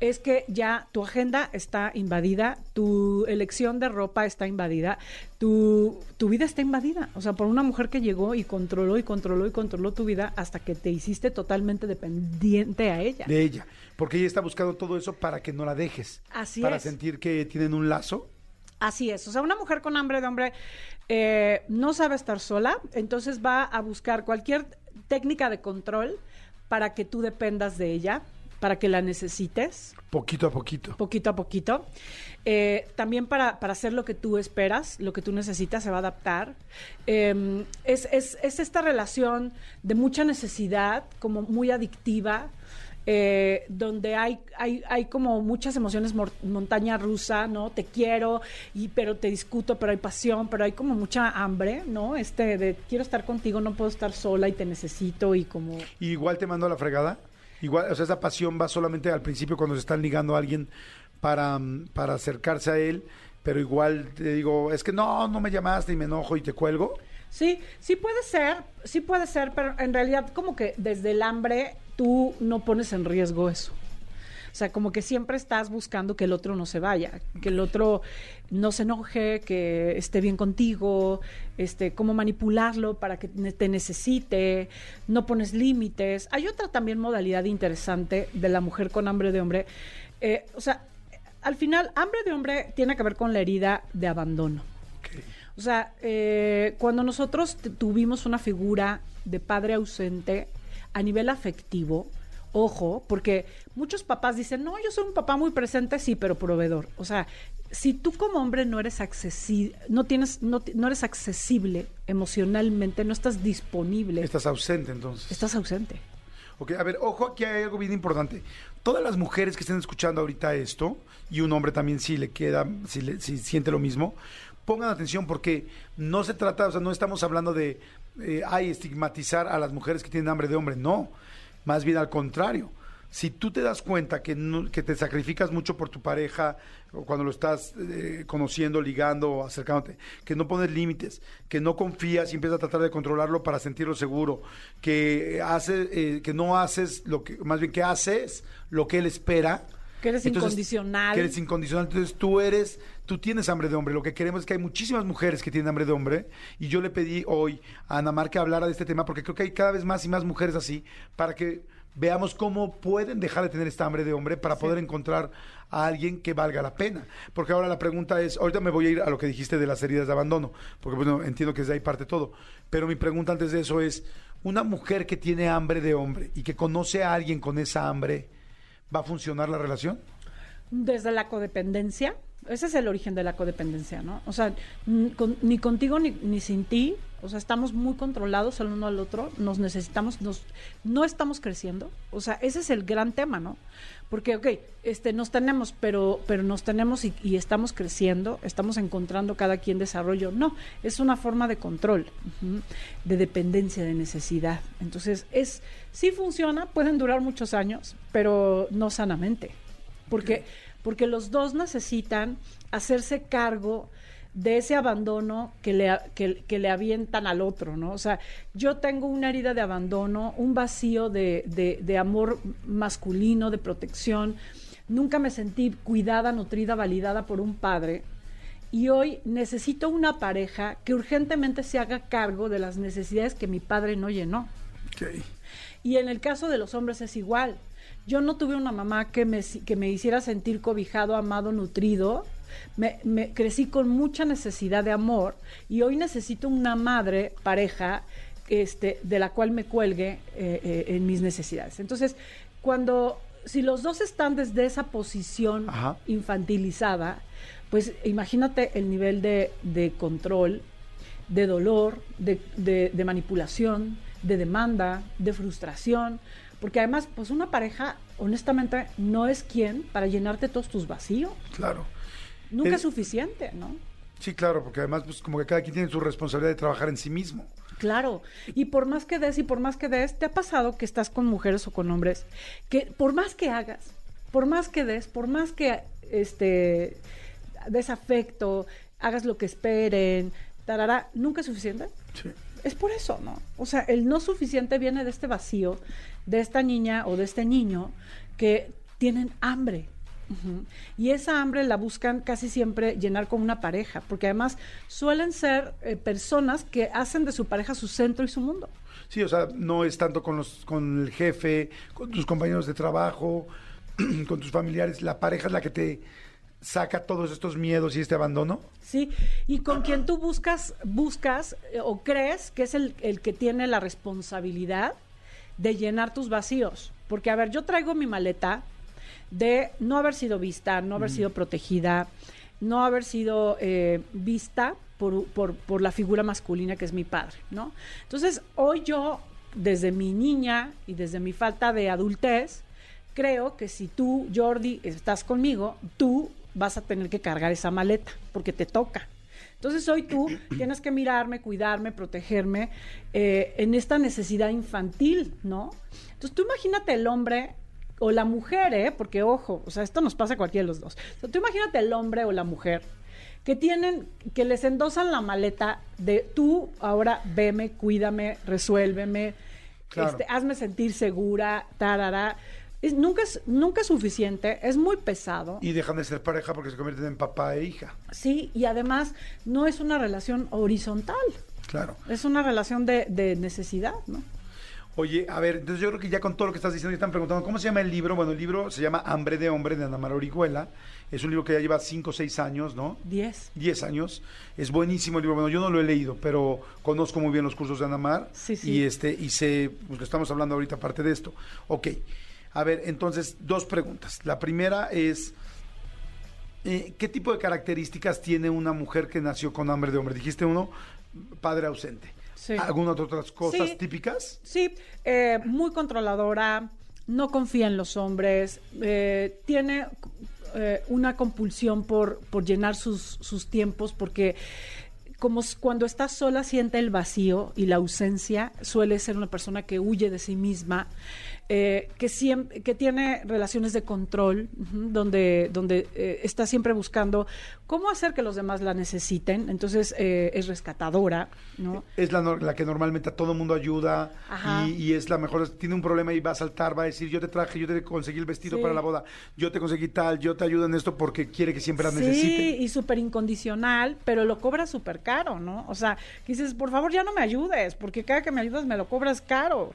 es que ya tu agenda está invadida, tu elección de ropa está invadida, tu, tu vida está invadida. O sea, por una mujer que llegó y controló y controló y controló tu vida hasta que te hiciste totalmente dependiente a ella. De ella. Porque ella está buscando todo eso para que no la dejes. Así para es. sentir que tienen un lazo. Así es, o sea, una mujer con hambre de hombre eh, no sabe estar sola, entonces va a buscar cualquier técnica de control para que tú dependas de ella. Para que la necesites Poquito a poquito. poquito a poquito. Eh, también para, para hacer lo que tú esperas, lo que tú necesitas, se va a adaptar. Eh, es, es- es esta relación de mucha necesidad, como muy adictiva, eh, donde hay, hay, hay como muchas emociones montaña rusa, ¿no? Te quiero, y, pero te discuto, pero hay pasión, pero hay como mucha hambre, ¿no? Este de quiero estar contigo, no puedo estar sola y te necesito y como... ¿Y igual te mando a la fregada? Igual, o sea, esa pasión va solamente al principio cuando se están ligando a alguien para, mm, para acercarse a él, pero igual te digo, es que no, no me llamaste y me enojo y te cuelgo. Sí, sí puede ser, sí puede ser, pero en realidad como que desde el hambre tú no pones en riesgo eso. O sea, como que siempre estás buscando que el otro no se vaya, que el otro no se enoje, que esté bien contigo, este, cómo manipularlo para que te necesite, no pones límites. Hay otra también modalidad interesante de la mujer con hambre de hombre. Eh, o sea, al final, hambre de hombre tiene que ver con la herida de abandono. O sea, eh, cuando nosotros tuvimos una figura de padre ausente a nivel afectivo, ojo, porque muchos papás dicen, no, yo soy un papá muy presente, sí, pero proveedor. O sea, si tú como hombre no eres accesible, no tienes, no, no eres accesible emocionalmente, no estás disponible, Estás ausente entonces. estás ausente. Ok, a ver, ojo, aquí hay algo bien importante. Todas las mujeres que estén escuchando ahorita esto, y un hombre también si le queda, si, le- si siente lo mismo, pongan atención porque no se trata, o sea, no estamos hablando de, eh, ay, estigmatizar a las mujeres que tienen hambre de hombre, no, más bien al contrario. Si tú te das cuenta que, no- que te sacrificas mucho por tu pareja, o cuando lo estás eh, conociendo, ligando, acercándote, que no pones límites, que no confías y empiezas a tratar de controlarlo para sentirlo seguro, que hace, eh, que no haces lo que, más bien que haces lo que él espera. Que eres incondicional. Que eres incondicional. Entonces tú eres, tú tienes hambre de hombre. Lo que queremos es que hay muchísimas mujeres que tienen hambre de hombre. Y yo le pedí hoy a Ana Mar que hablara de este tema porque creo que hay cada vez más y más mujeres así para que veamos cómo pueden dejar de tener esta hambre de hombre para poder encontrar a alguien que valga la pena. Porque ahora la pregunta es, ahorita me voy a ir a lo que dijiste de las heridas de abandono, porque bueno, entiendo que desde ahí parte todo. Pero mi pregunta antes de eso es, una mujer que tiene hambre de hombre y que conoce a alguien con esa hambre, ¿va a funcionar la relación? Desde la codependencia, ese es el origen de la codependencia, ¿no? O sea, n- con- ni contigo ni, ni sin ti, o sea, estamos muy controlados el uno al otro, nos necesitamos, nos, no estamos creciendo, o sea, ese es el gran tema, ¿no? Porque, ok, este, nos tenemos, pero, pero nos tenemos y, estamos creciendo, estamos encontrando cada quien desarrollo, no, es una forma de control, de dependencia, de necesidad. Entonces, es, sí funciona, pueden durar muchos años, pero no sanamente porque, porque los dos necesitan hacerse cargo de ese abandono que le, que, que le avientan al otro, ¿no? O sea, yo tengo una herida de abandono, un vacío de, de, de amor masculino, de protección. Nunca me sentí cuidada, nutrida, validada por un padre. Y hoy necesito una pareja que urgentemente se haga cargo de las necesidades que mi padre no llenó. Y en el caso de los hombres es igual. Yo no tuve una mamá que me, que me hiciera sentir cobijado, amado, nutrido. Me, me crecí con mucha necesidad de amor y hoy necesito una madre, pareja, este, de la cual me cuelgue eh, eh, en mis necesidades. Entonces, cuando, si los dos están desde esa posición Ajá. infantilizada, pues imagínate el nivel de, de control, de dolor, de, de- de manipulación, de demanda, de frustración, porque además, pues una pareja, honestamente, no es quien para llenarte todos tus vacíos. Claro. Nunca Eh, es suficiente, ¿no? Sí, claro, porque además, pues como que cada quien tiene su responsabilidad de trabajar en sí mismo. Claro, y por más que des y por más que des, ¿te ha pasado que estás con mujeres o con hombres que por más que hagas, por más que des, por más que este des afecto, hagas lo que esperen, tarara, nunca es suficiente? Sí. Es por eso, ¿no? O sea, el no suficiente viene de este vacío, de esta niña o de este niño que tienen hambre. Y esa hambre la buscan casi siempre llenar con una pareja, porque además suelen ser eh, personas que hacen de su pareja su centro y su mundo. Sí, o sea, no es tanto con los, con el jefe, con tus compañeros de trabajo, con tus familiares. La pareja es la que te saca todos estos miedos y este abandono. Sí, y con quien tú buscas, buscas eh, o crees que es el, el que tiene la responsabilidad de llenar tus vacíos. Porque, a ver, yo traigo mi maleta de no haber sido vista, no haber sido protegida, no haber sido eh, vista por, por, por la figura masculina que es mi padre, ¿no? Entonces, hoy yo, desde mi niña y desde mi falta de adultez, creo que si tú, Jordi, estás conmigo, tú vas a tener que cargar esa maleta, porque te toca. Entonces hoy tú tienes que mirarme, cuidarme, protegerme eh, en esta necesidad infantil, ¿no? Entonces tú imagínate el hombre o la mujer, ¿eh? Porque ojo, o sea, esto nos pasa a cualquiera de los dos. O sea, tú imagínate el hombre o la mujer que tienen, que les endosan la maleta de tú ahora veme, cuídame, resuélveme, Claro. este, hazme sentir segura, tarara. Es, nunca, es, nunca es suficiente, es muy pesado. Y dejan de ser pareja porque se convierten en papá e hija. Sí, y además no es una relación horizontal, Claro. es una relación de, de necesidad, ¿no? Oye, a ver, entonces yo creo que ya con todo lo que estás diciendo, están preguntando, ¿cómo se llama el libro? Bueno, el libro se llama Hambre de Hombre de Ana María Orihuela. Es un libro que ya lleva 5 o 6 años, ¿no? Diez. 10 años. Es buenísimo el libro. Bueno, yo no lo he leído, pero conozco muy bien los cursos de Ana Mar. Sí, sí. Y, este, y sé, pues lo estamos hablando ahorita aparte de esto. Ok. A ver, entonces, dos preguntas. La primera es, eh, ¿qué tipo de características tiene una mujer que nació con hambre de hombre? Dijiste uno, padre ausente. Sí. ¿Algunas otras cosas Sí. típicas? Sí, eh, muy controladora, no confía en los hombres, eh, tiene eh, una compulsión por, por llenar sus, sus tiempos porque como cuando está sola siente el vacío y la ausencia, suele ser una persona que huye de sí misma, eh, que, siempre, que tiene relaciones de control, donde, donde eh, está siempre buscando cómo hacer que los demás la necesiten, entonces eh, es rescatadora, ¿no? Es la, la que normalmente a todo mundo ayuda y, y es la mejor. Tiene un problema y va a saltar, va a decir, yo te traje, yo te conseguí el vestido Sí. para la boda, yo te conseguí tal, yo te ayudo en esto porque quiere que siempre la Sí, necesite. y súper incondicional, pero lo cobra súper caro, ¿no? O sea, dices, por favor, ya no me ayudes, porque cada que me ayudas me lo cobras caro.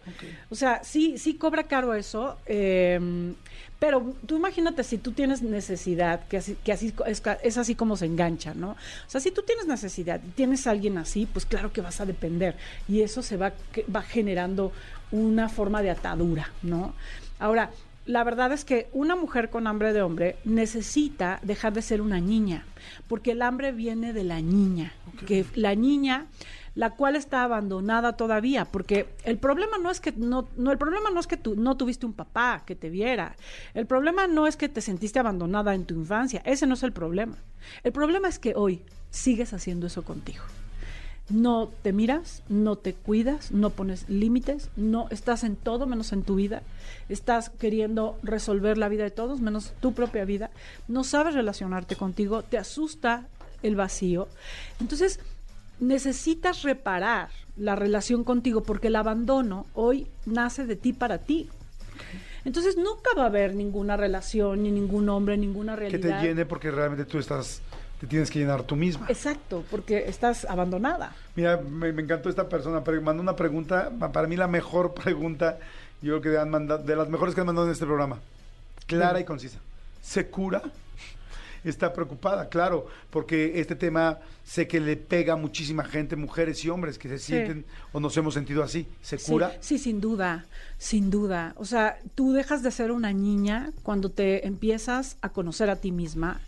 O sea, sí, sí cobra caro eso, eh, pero tú imagínate si tú tienes necesidad, que así, que así es, así como se engancha, ¿no? O sea, si tú tienes necesidad y tienes a alguien así, pues claro que vas a depender y eso se va, que- va generando una forma de atadura, ¿no? Ahora, la verdad es que una mujer con hambre de hombre necesita dejar de ser una niña, porque el hambre viene de la niña, que la niña la cual está abandonada todavía, porque el problema no es que no, no el problema no es que tú no tuviste un papá que te viera. El problema no es que te sentiste abandonada en tu infancia, ese no es el problema. El problema es que hoy sigues haciendo eso contigo no te miras, no te cuidas, no pones límites, no estás en todo menos en tu vida, estás queriendo resolver la vida de todos menos tu propia vida, no sabes relacionarte contigo, te asusta el vacío. Entonces, necesitas reparar la relación contigo porque el abandono hoy nace de ti para ti. Entonces nunca va a haber ninguna relación, ni ningún hombre, ninguna que realidad. te llene porque realmente tú estás, te tienes que llenar tú misma. Exacto, porque estás abandonada. Mira, me, me encantó esta persona, pero mandó una pregunta, pa- para mí la mejor pregunta, yo creo que han mandado, de las mejores que han mandado en este programa. Clara y concisa. ¿Se cura? Está preocupada, claro, porque este tema sé que le pega a muchísima gente, mujeres y hombres que se sienten o nos hemos sentido así. ¿Se Sí, cura? Sí, sin duda, sin duda. O sea, tú dejas de ser una niña cuando te empiezas a conocer a ti misma,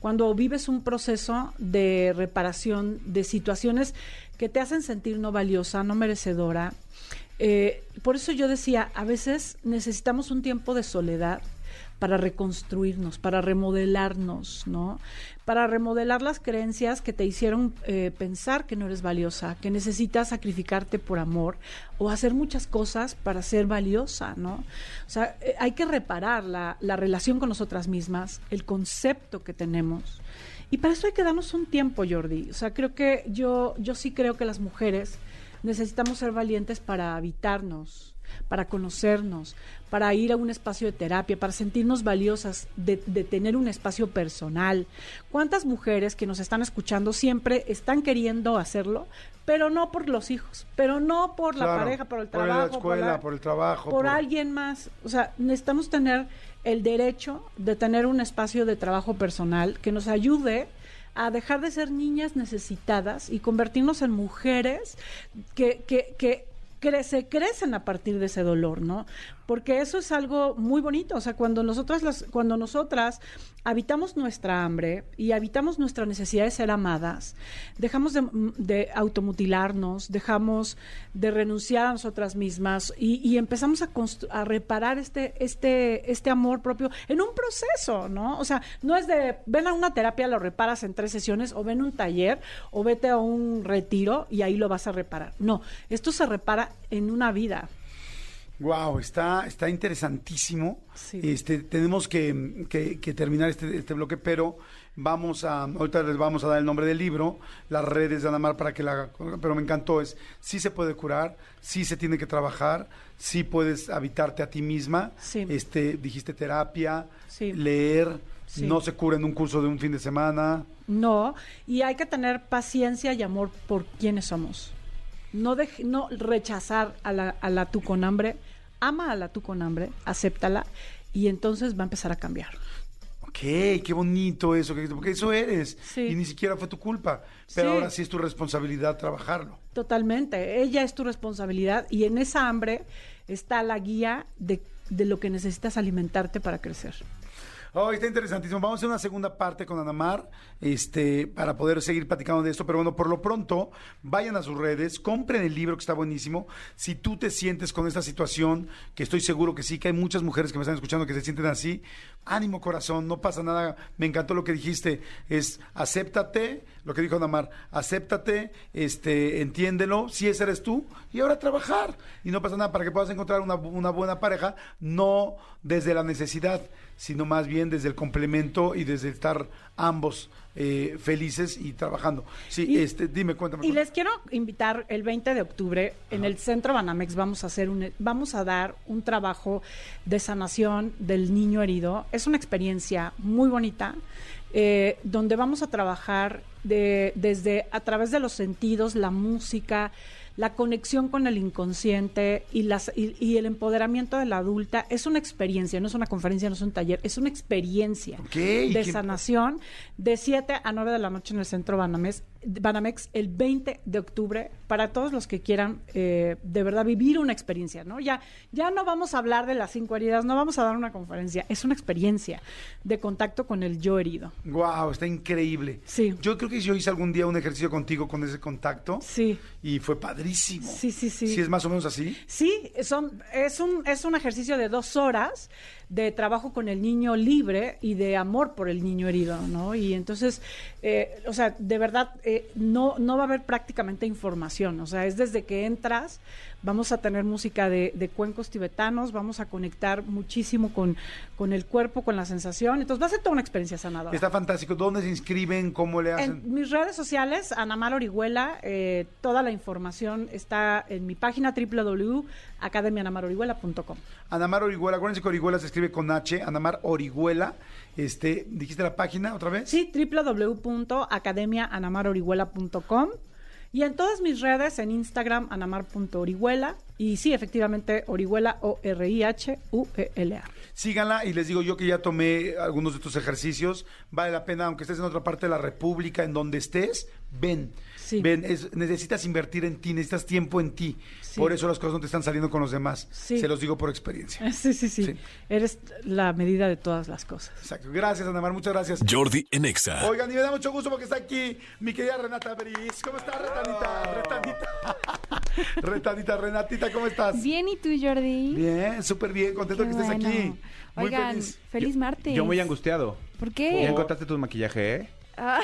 cuando vives un proceso de reparación de situaciones que te hacen sentir no valiosa, no merecedora. Eh, por eso yo decía, a veces necesitamos un tiempo de soledad para reconstruirnos, para remodelarnos, ¿no? Para remodelar las creencias que te hicieron eh, pensar que no eres valiosa, que necesitas sacrificarte por amor o hacer muchas cosas para ser valiosa, ¿no? O sea, eh, hay que reparar la, la relación con nosotras mismas, el concepto que tenemos. Y para eso hay que darnos un tiempo, Jordi. O sea, creo que yo, yo sí creo que las mujeres necesitamos ser valientes para habitarnos, para conocernos, para ir a un espacio de terapia, para sentirnos valiosas, de, de, tener un espacio personal. ¿Cuántas mujeres que nos están escuchando siempre están queriendo hacerlo, pero no por los hijos, pero no por la Claro, pareja, por el por trabajo, la escuela, la- por el trabajo, por por- alguien más? O sea, necesitamos tener el derecho de tener un espacio de trabajo personal que nos ayude a dejar de ser niñas necesitadas y convertirnos en mujeres que, que, que cre- se crecen a partir de ese dolor, ¿no? Porque eso es algo muy bonito, o sea, cuando nosotras las, cuando nosotras habitamos nuestra hambre y habitamos nuestra necesidad de ser amadas, dejamos de, automutilarnos, dejamos de renunciar a nosotras mismas y, empezamos a, a reparar este, este, este amor propio en un proceso, ¿no? O sea, no es de ven a una terapia, lo reparas en tres sesiones, o ven a un taller, o vete a un retiro y ahí lo vas a reparar. No, esto se repara en una vida. Wow, está, está interesantísimo. Sí. Este, tenemos que, que- que terminar este, este bloque, pero vamos a, ahorita les vamos a dar el nombre del libro, las redes de Anamar para que la haga, pero me encantó, es, sí se puede curar, sí se tiene que trabajar, sí puedes habitarte a ti misma, Sí. este, dijiste terapia, Sí. leer, no se cura en un curso de un fin de semana. No, y hay que tener paciencia y amor por quienes somos. No, dej- no rechazar a la, a la tú con hambre, ama a la tú con hambre, acéptala y entonces va a empezar a cambiar. Ok, qué bonito eso, que- porque eso eres. Sí. Y ni siquiera fue tu culpa. Pero Sí. ahora sí es tu responsabilidad trabajarlo. Totalmente, ella es tu responsabilidad y en esa hambre está la guía de, de lo que necesitas alimentarte para crecer. Oh, está interesantísimo. Vamos a hacer una segunda parte con Anamar este, para poder seguir platicando de esto. Pero bueno, por lo pronto, vayan a sus redes, compren el libro que está buenísimo. Si tú te sientes con esta situación, que estoy seguro que sí, que hay muchas mujeres que me están escuchando que se sienten así, ánimo corazón, no pasa nada. Me encantó lo que dijiste. Es acéptate, lo que dijo Anamar, acéptate, este, entiéndelo, si ese eres tú, y ahora trabajar. Y no pasa nada para que puedas encontrar una buena pareja, no desde la necesidad, sino más bien desde el complemento y desde estar ambos eh, felices y trabajando. Sí, Y- este, dime, cuéntame. Y les quiero invitar el 20 de octubre en el Centro Banamex vamos a hacer un vamos a dar un trabajo de sanación del niño herido. Es una experiencia muy bonita eh, donde vamos a trabajar de, desde a través de los sentidos, la música, la conexión con el inconsciente y, las, y, y el empoderamiento de la adulta. Es una experiencia, no es una conferencia, no es un taller, es una experiencia Ok, ¿y de sanación de 7 a 9 de la noche en el centro Banamex, Banamex el 20 de octubre para todos los que quieran eh, de verdad vivir una experiencia, ¿no? Ya, ya no vamos a hablar de las cinco heridas, no vamos a dar una conferencia, es una experiencia de contacto con el yo herido. Wow, está increíble. Sí. Yo creo que yo hice algún día un ejercicio contigo con ese contacto Sí. y fue padrísimo. Sí, sí, sí. ¿Sí es más o menos así? Sí, son, es, un, es un ejercicio de dos horas de trabajo con el niño libre y de amor por el niño herido, ¿no? Y entonces, eh, o sea, de verdad, eh, no, no va a haber prácticamente información, o sea, es desde que entras, vamos a tener música de, de cuencos tibetanos, vamos a conectar muchísimo con, con el cuerpo, con la sensación, entonces va a ser toda una experiencia sanadora. Está fantástico. ¿Dónde se inscriben? ¿Cómo le hacen? En mis redes sociales, Anamar Orihuela, eh, toda la información está en mi página www.academianamarorihuela.com. Anamar Orihuela, acuérdense que Orihuela se escribe con H, Anamar Orihuela. Este, ¿dijiste la página otra vez? Sí, www.academianamarorihuela.com y en todas mis redes, en Instagram, anamar.orihuela y sí, efectivamente, Orihuela, O-R-I-H-U-E-L-A. Síganla y les digo yo que ya tomé algunos de tus ejercicios. Vale la pena, aunque estés en otra parte de la República, en donde estés, ven. Sí. Ven, es- necesitas invertir en ti, necesitas tiempo en ti. Sí. Por eso las cosas no te están saliendo con los demás. Sí. Se los digo por experiencia. Sí, sí, sí, Sí. Eres la medida de todas las cosas. Exacto. Gracias, Anamar, muchas gracias. Jordi en Exa. Oigan, y me da mucho gusto porque está aquí mi querida Renata Briz. ¿Cómo estás, Retanita? Retanita. Retanita, Renatita, ¿cómo estás? Bien, ¿y tú, Jordi? Bien, súper bien, contento Qué que estés bueno. aquí. Muy Oigan, feliz. feliz martes. Yo muy angustiado. ¿Por ¿Ya qué? encontraste tu maquillaje, eh? Ah,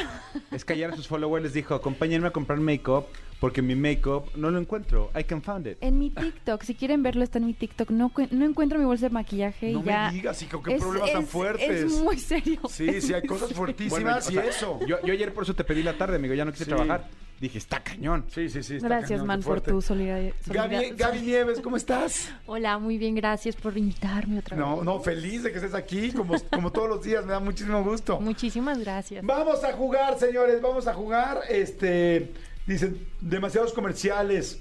Es que ayer a sus followers les dijo, acompáñenme a comprar make-up porque mi make-up no lo encuentro. I can found it. en mi TikTok, si quieren verlo, está en mi TikTok. No, no encuentro mi bolsa de maquillaje No y me ya. digas, hijo, qué Es- problemas tan es- fuertes. Es muy serio. Sí, es sí, hay cosas serio. fuertísimas o y sea, eso. Yo, yo ayer por eso te pedí la tarde, amigo, ya no quise Sí. trabajar. Dije, está cañón. Sí, sí, sí. está Gracias, cañón, man, qué por tu solidaridad. Gaby, Gaby Nieves, ¿cómo estás? Hola, muy bien, gracias por invitarme otra vez. No, no, feliz de que estés aquí, como, como todos los días, me da muchísimo gusto. Muchísimas gracias. Vamos a jugar, señores, vamos a jugar. Este, dicen, demasiados comerciales.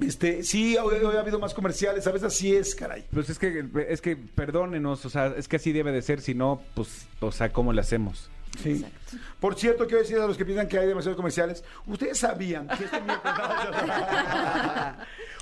Este, sí, hoy, hoy ha habido más comerciales, a veces así es, caray. Pues es que, es que perdónenos, o sea, es que así debe de ser, si no, pues, o sea, ¿cómo le hacemos? Sí. Por cierto, quiero decir a los que piensan que hay demasiados comerciales, ustedes sabían que este miércoles...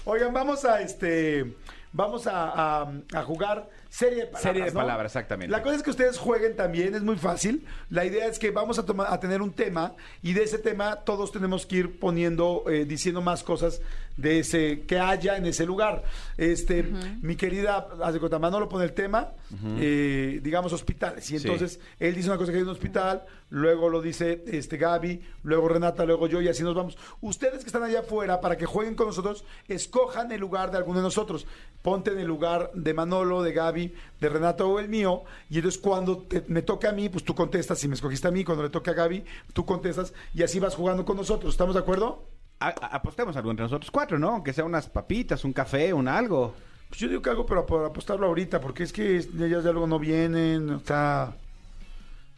Oigan, vamos a este. Vamos a, a- a jugar serie de palabras. Serie de ¿no? palabras, exactamente. La cosa es que ustedes jueguen también, es muy fácil. La idea es que vamos a, tomar, a tener un tema y de ese tema todos tenemos que ir poniendo, eh, diciendo más cosas de ese que haya en ese lugar. Este, mi querida, cuenta, Manolo pone el tema, eh, digamos hospitales. Y Sí. entonces él dice una cosa que hay en un hospital, luego lo dice este Gaby, luego Renata, luego yo y así nos vamos. Ustedes que están allá afuera, para que jueguen con nosotros, escojan el lugar de alguno de nosotros. Ponte en el lugar de Manolo, de Gaby, de Renata o el mío. Y entonces cuando te- me toca a mí, pues tú contestas. Si me escogiste a mí, cuando le toque a Gaby, tú contestas. Y así vas jugando con nosotros. ¿Estamos de acuerdo? A- a- apostemos algo entre nosotros cuatro, ¿no? Aunque sea unas papitas, un café, un algo. Pues yo digo que hago, pero por apostarlo ahorita, porque es que ellas ya luego no vienen, o sea,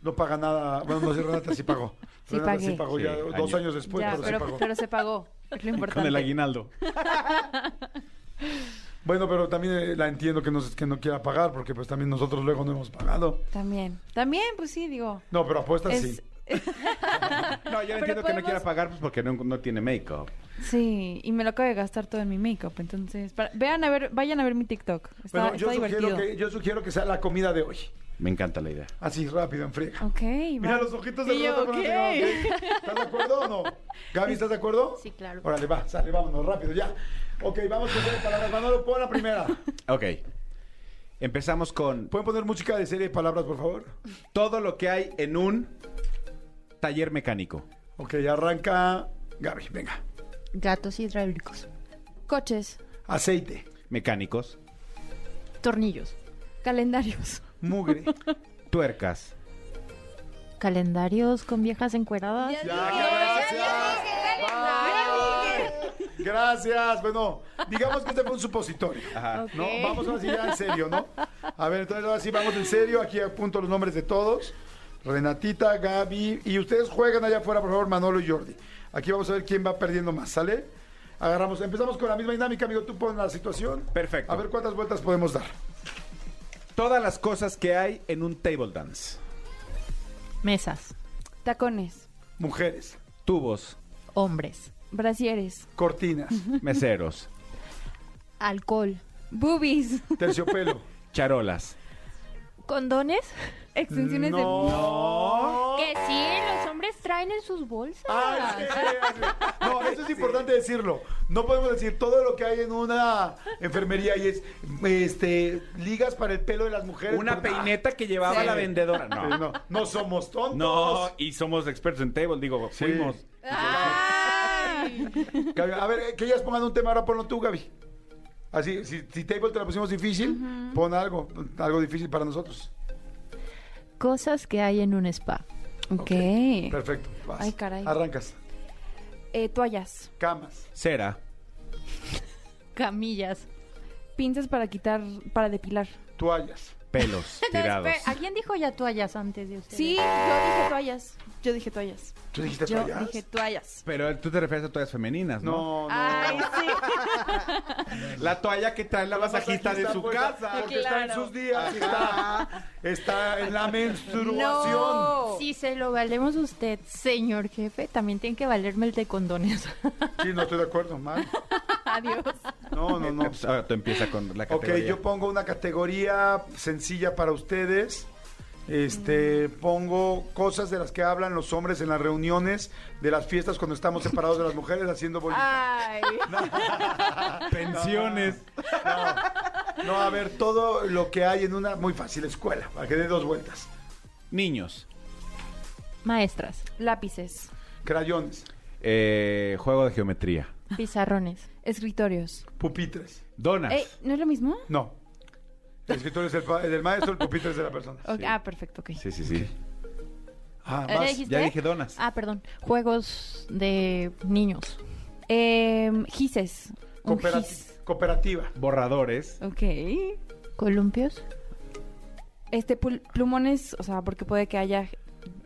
no paga nada. Bueno, no sé, Renata sí pagó. Sí Renata pagué. sí pagó ya dos año. años después, ya, pero, sí pero, pagó. pero se pagó. Es lo importante. Con el aguinaldo. Bueno, pero también eh, la entiendo que no, que no quiera pagar, porque pues también nosotros luego no hemos pagado. También. También, pues sí, digo. No, pero apuestas Es, sí. No, yo Pero entiendo que no quiera pagar pues porque no, no tiene make-up. Sí, y me lo acabo de gastar todo en mi make-up. Entonces, para- vean a ver, vayan a ver mi TikTok. Está, Bueno, yo está sugiero, divertido. que, yo sugiero que sea la comida de hoy. Me encanta la idea. Así, rápido, en friega. Ok, Mira va. los ojitos de yo, Renata cuando te digo, ok. ok. ¿Estás de acuerdo o no? Gaby, ¿estás de acuerdo? Sí, claro. Órale, va, sale, vámonos, rápido, ya. Ok, vamos con serie de palabras. Manolo, pon la primera. Ok. Empezamos con ¿Pueden poner música de serie de palabras, por favor? todo lo que hay en un taller mecánico. Ok, arranca Gaby, venga. Gatos hidráulicos. Coches, Aceite, Mecánicos, Tornillos. calendarios, mugre. tuercas, Calendarios con viejas encueradas. Gracias. Bueno, digamos que este fue un supositorio. Ajá. ¿no? Vamos ahora sí ya en serio, ¿no? A ver, entonces ahora sí vamos en serio. Aquí apunto los nombres de todos. Renatita, Gaby. Y ustedes juegan allá afuera, por favor, Manolo y Jordi. Aquí vamos a ver quién va perdiendo más, ¿sale? Agarramos, empezamos con la misma dinámica, amigo. Tú pon la situación. Perfecto. A ver cuántas vueltas podemos dar. Todas las cosas que hay en un table dance. Mesas. tacones, Mujeres, Tubos, Hombres. Brasieres, cortinas, meseros, Alcohol. boobies, terciopelo. charolas. ¿Condones? extensiones de... No. Que sí, los hombres traen en sus bolsas. Ah, sí, sí, sí. No, eso es importante decirlo. No podemos decir todo lo que hay en una enfermería y es este ligas para el pelo de las mujeres. Una peineta que llevaba Sí. la vendedora. ah, No. no, no somos tontos. No, y somos expertos en table, digo, Sí. fuimos. Gaby, a ver, que ellas pongan un tema, ahora ponlo tú, Gaby. Así, si, si table te la pusimos difícil, pon algo, algo difícil para nosotros. Cosas que hay en un spa. Ok. Perfecto. vas. Ay, caray. Arrancas. Eh, toallas, Camas, Cera, Camillas. pinzas para quitar, para depilar. toallas, pelos tirados. ¿Alguien dijo ya toallas antes de ustedes? Sí, yo dije toallas. Yo dije toallas. ¿Tú dijiste Yo toallas? dije toallas. Pero tú te refieres a toallas femeninas, ¿no? No, no. Ay, sí. La toalla que trae la masajista de su casa. Porque está en sus días, está, está en la menstruación. No. Si se lo valemos usted, señor jefe, también tiene que valerme el de condones. Sí, no estoy de acuerdo, mal. Adiós. No, no, no. Ahora tú empieza con la Ok, categoría. yo pongo una categoría sencilla para ustedes. Este, pongo cosas de las que hablan los hombres en las reuniones de las fiestas cuando estamos separados de las mujeres haciendo bolita. Ay. Pensiones. No, a ver, todo lo que hay en una muy fácil escuela, para que dé dos vueltas. Niños. Maestras, Lápices, Crayones, Eh, juego de geometría. pizarrones, escritorios. pupitres. Donas. Ey, ¿No es lo mismo? No. El escritor es el, pa- el del maestro, el pupitre es de la persona. Ok, Ah, perfecto, ok. Sí, sí, sí. Ah, ¿Eh, vas. dijiste? Ya dije donas. Ah, perdón. Juegos de niños. Eh, gises. Un Cooperati- gis. cooperativa. Borradores. Ok. Columpios. Este, pul- plumones, o sea, porque puede que haya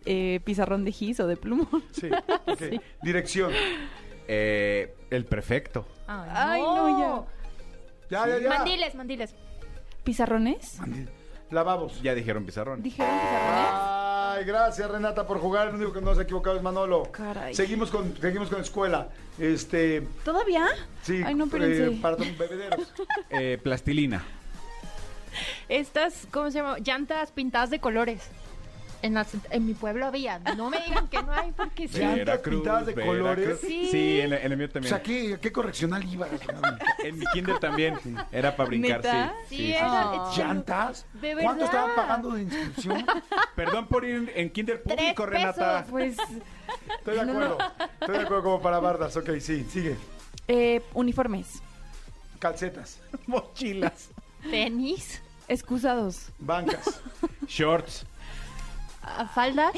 eh, pizarrón de gis o de plumón. Sí, ok. Dirección. Eh, el perfecto. Ay, no, Ya, ya, ya. Mandiles, mandiles. ¿Pizarrones? Lavabos. Ya dijeron pizarrón. ¿Dijeron pizarrones? Ay, gracias Renata por jugar. El único que no se ha equivocado es Manolo. Caray. Seguimos con, seguimos con escuela. Este, ¿Todavía? sí, Ay, no, eh, espérense. para tus bebederos. Eh, plastilina. Estas, ¿cómo se llama? Llantas pintadas de colores. En, las- en mi pueblo había. No me digan que no hay porque sí. Llantas pintadas de colores. Sí. Sí, en, en el mío O también. sea, ¿qué, qué correccional ibas? En mi kinder también. Era para brincar, ¿Neta? sí. Sí, sí, era-. ¿Llantas? De ¿Cuánto estaban pagando de inscripción? Perdón por ir en kinder Tres público, Renata. pesos. Pues, Estoy de acuerdo. Estoy de acuerdo como para bardas. Ok, sí, sigue. eh, uniformes, Calcetas, Mochilas. Tenis. excusados, bancas, Shorts. Ah, Falda.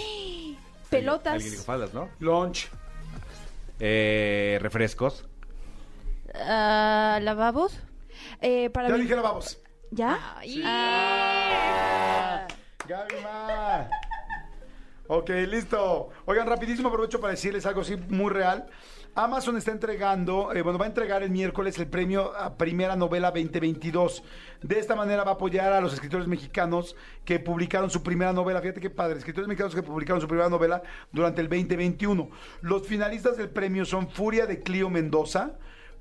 pelotas, Alguien dijo faldas, ¿no? lunch, Eh, refrescos. ah, lavabos. eh, para Ya dije lavabos. ¿Ya? Ay. Gaby Ma. Ok, listo. Oigan, rapidísimo aprovecho para decirles algo así muy real. Amazon está entregando, eh, bueno, va a entregar el miércoles el premio a Primera Novela 2022. De esta manera va a apoyar a los escritores mexicanos que publicaron su primera novela. Fíjate qué padre, escritores mexicanos que publicaron su primera novela durante el 2021. Los finalistas del premio son Furia de Clio Mendoza,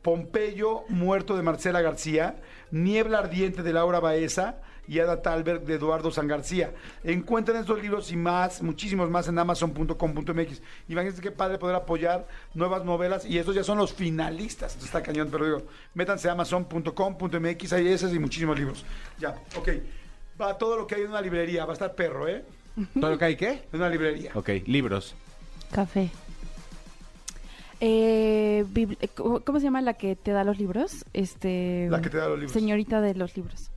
Pompeyo, Muerto de Marcela García, Niebla Ardiente de Laura Baeza y Ada Talberg de Eduardo San García. Encuentren estos libros y más, muchísimos más en amazon.com.mx. Imagínense qué padre poder apoyar nuevas novelas y estos ya son los finalistas. Esto está cañón, pero digo, métanse a amazon.com.mx, hay esos y muchísimos libros. Ya, ok. Va todo lo que hay en una librería, va a estar perro, ¿eh? ¿Todo lo que hay qué? En una librería. Ok, libros. Café. Eh, eh, ¿cómo, se llama la que te da los libros? Este. La que te da los libros. Señorita de los libros.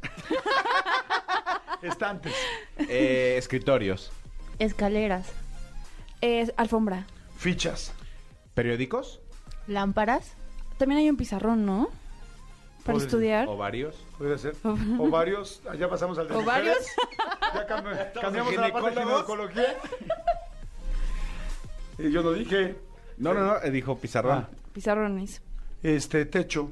Estantes. Eh, escritorios. Escaleras. Es alfombra. Fichas. Periódicos. Lámparas. También hay un pizarrón, ¿no? Para estudiar. Ovarios. Puede ser. O varios. Ya pasamos al de ¿Ovarios? mujeres. Ya cambi- cambiamos a la parte de ginecología. Y yo lo dije. No, no, no. eh, Dijo pizarrón. Ah. Pizarrones. Este, techo.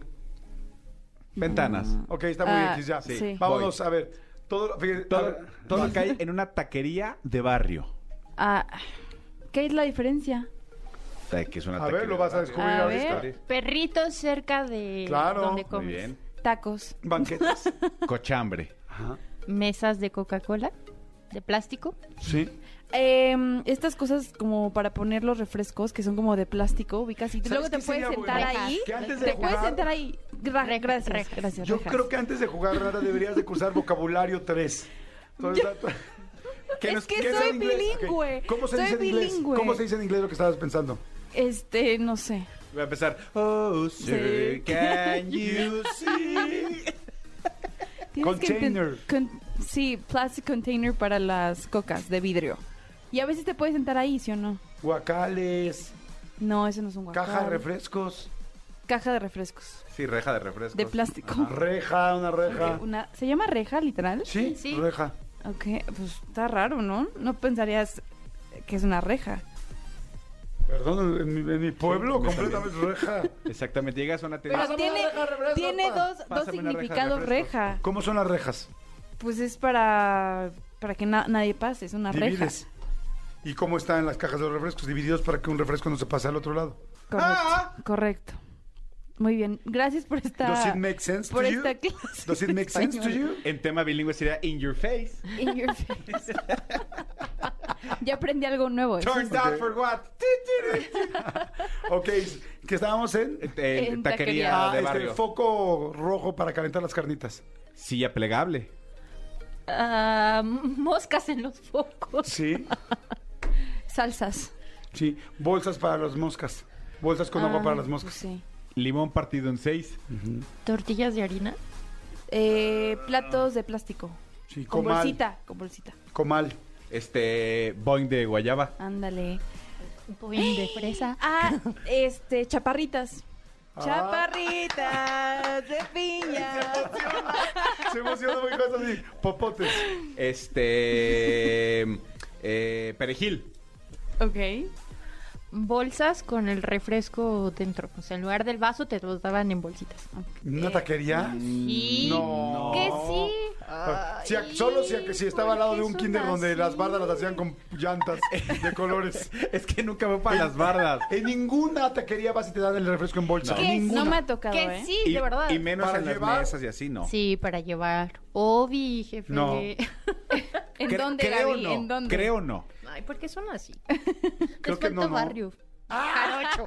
Ventanas. Ok, está muy Ah, X ya. sí. Vámonos a ver. Todo, fíjate, a Todo, ver, todo lo que hay en una taquería de barrio. Ah, ¿Qué es la diferencia? Que es una A ver, lo vas a de descubrir A ahorita. ver. Perritos cerca de Claro. donde Muy comes. bien. Tacos. Banquetas. Cochambre. Mesas de Coca-Cola. De plástico. Sí. Em, estas cosas como para poner los refrescos que son como de plástico, ubicas y ¿Sabes luego te puedes sentar bueno? ahí. Que antes de Te puedes jugar- sentar ahí. Gracias, rejas. gracias. Yo rejas. creo que antes de jugar, Renata, deberías de cursar vocabulario 3. Entonces, ¿qué Es que qué es soy bilingüe. Ok. ¿Cómo se Soy dice en inglés? bilingüe. ¿Cómo se dice en inglés lo que estabas pensando? Este, no sé. Voy a empezar. Oh, sir, Sí. can you see? Container. con- sí, plastic container para las cocas de vidrio. Y a veces te puedes sentar ahí, ¿sí o no? Guacales, No, eso no es un guacal. caja de refrescos, Caja de refrescos. Sí, reja de refrescos. De plástico. reja, una reja. Una, ¿Se llama reja, literal? Sí, Sí. reja. Ok, pues está raro, ¿no? No pensarías que es una reja. Perdón, en mi, en mi pueblo Sí, completamente reja. Exactamente. Llegas a una tienda. Pero tiene, reja refresco, tiene dos, dos reja significados reja. ¿Cómo son las rejas? Pues es para, para que na- nadie pase, es una Divides. ¿Y cómo están las cajas de los refrescos? Divididos para que un refresco no se pase al otro lado. Correcto, correcto. Muy bien, gracias por esta, Does it make sense por to you? esta clase. Does it make sense to you? En tema bilingüe sería in your face. In your face. ya aprendí algo nuevo. Turned es- out for what? Ok, que estábamos en... Eh, En taquería taquería. Ah, de este, barrio. foco rojo para calentar las carnitas. Silla plegable. Ah, moscas en los focos. Sí, Salsas. sí. Bolsas para las moscas. Bolsas con agua Ah, para las pues moscas. sí. Limón partido en seis. Tortillas de harina. Eh, platos de plástico. Sí, Con comal. bolsita, con bolsita. Comal. Este. Boing de guayaba. Ándale. Un poquito de fresa. Ah, este, chaparritas. Ah. Chaparritas de piña. Se emociona muy cosas así. Popotes. Este. eh, perejil. Ok. Bolsas con el refresco dentro. O sea, en lugar del vaso te los daban en bolsitas. ¿Una taquería? Sí. No. Que sí. Si a- solo si, a- si estaba al lado de un ¿por qué kinder donde así? las bardas las hacían con llantas de colores. Es que nunca voy para las bardas. En ninguna taquería vas y te dan el refresco en bolsa. ¿Qué? Ninguna. No me ha tocado, Que ¿eh? sí, Y, de verdad. y menos Para en las llevar- mesas y así, ¿no? Sí, para llevar. Obi, jefe. No. ¿En Cre- dónde, creo Gaby? no, ¿En dónde? Creo no. Ay, ¿por qué son así? Creo Les que no, falta no. barrio. Jarocho.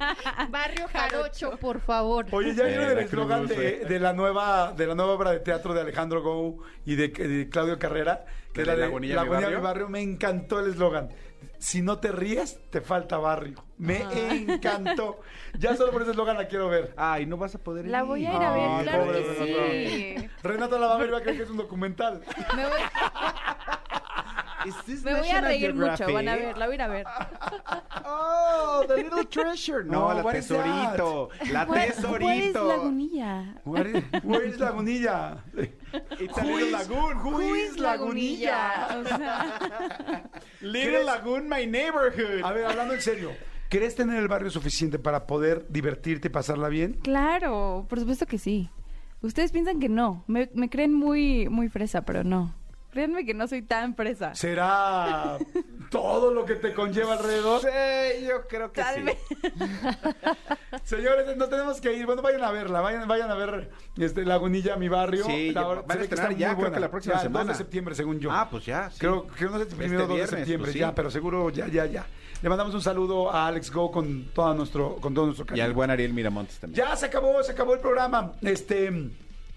Barrio Jarocho, por favor. Oye, ¿ya vieron el Era eslogan crudo, de, de la nueva de la nueva obra de teatro de Alejandro Gou y de, de Claudio Carrera? Que ¿De es la de La mi Lagunilla, barrio? mi barrio. Me encantó el eslogan. Si no te ríes, te falta barrio. Me encantó. Ya solo por ese eslogan la quiero ver. Ay, no vas a poder ir. La voy a ir a ver, Ay, claro pobre que sí. Renata la va a ver va a creer que es un documental. Me voy, me voy a reír mucho, van a ver, la voy a ir a ver. Oh, the little treasure. No, No, la tesorito. La Where- where is tesorito. Lagunilla? Where is, where is Lagunilla? It's a little is- lagoon. who is Lagunilla? O sea, Little lagoon, my neighborhood. A ver, hablando en serio. ¿Querés tener el barrio suficiente para poder divertirte y pasarla bien? claro, por supuesto que sí. Ustedes piensan que no. Me, me creen muy, muy fresa, pero no. Créanme que no soy tan fresa. ¿Será todo lo que te conlleva alrededor? Sí, yo creo que Tal sí. vez. Señores, nos tenemos que ir. Bueno, vayan a verla, vayan, vayan a ver este, Lagunilla, mi barrio. Sí, La van a estrenar ya, muy creo que la próxima Ya, el 2 semana. de septiembre, según yo. Ah, pues ya, sí. Creo que no sé si primero Este 2 de viernes, septiembre, pues sí. ya, pero seguro ya, ya, ya. Le mandamos un saludo a Alex Go con todo nuestro, con todo nuestro Y al buen Ariel Miramontes también. Ya se acabó, se acabó el programa. Este,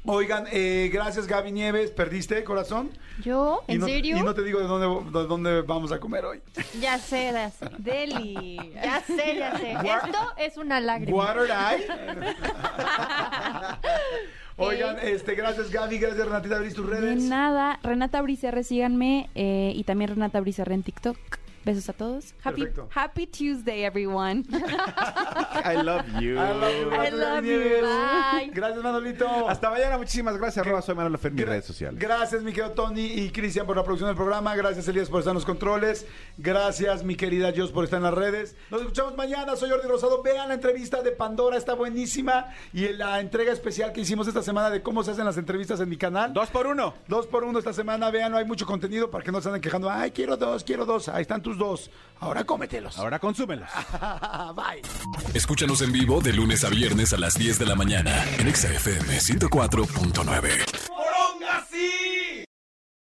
oigan, eh, gracias Gaby Nieves, perdiste corazón. ¿Yo? Y ¿En no, serio? Y no te digo de dónde, de dónde vamos a comer hoy. Ya sé, ya sé. Deli. Ya sé, ya sé. Esto es una lágrima. Water Eye. Oigan, este, gracias Gaby, gracias Renatita, abrís tus De redes. nada, Renata Bricerre, síganme. eh, y también Renata Bricerre en TikTok. Besos a todos. Happy, Perfecto. happy Tuesday, everyone. I love you. I love you, love. Bye. Gracias Manolito. Hasta mañana, muchísimas gracias. Arroba soy Manolo Fer en mis redes sociales. Gracias, mi querido Tony y Cristian, por la producción del programa. Gracias, Elías, por estar en los controles. Gracias, mi querida Jos, por estar en las redes. Nos escuchamos mañana. Soy Jordi Rosado. Vean la entrevista de Pandora, está buenísima. Y en la entrega especial que hicimos esta semana de cómo se hacen las entrevistas en mi canal. Dos por uno. Dos por uno esta semana. Vean, hay mucho contenido para que no se anden quejando. Ay, quiero dos, quiero dos. Ahí están tus dos. Ahora cómetelos. Ahora consúmelos. Bye. Escúchanos en vivo de lunes a viernes a las 10 de la mañana en XFM 104.9.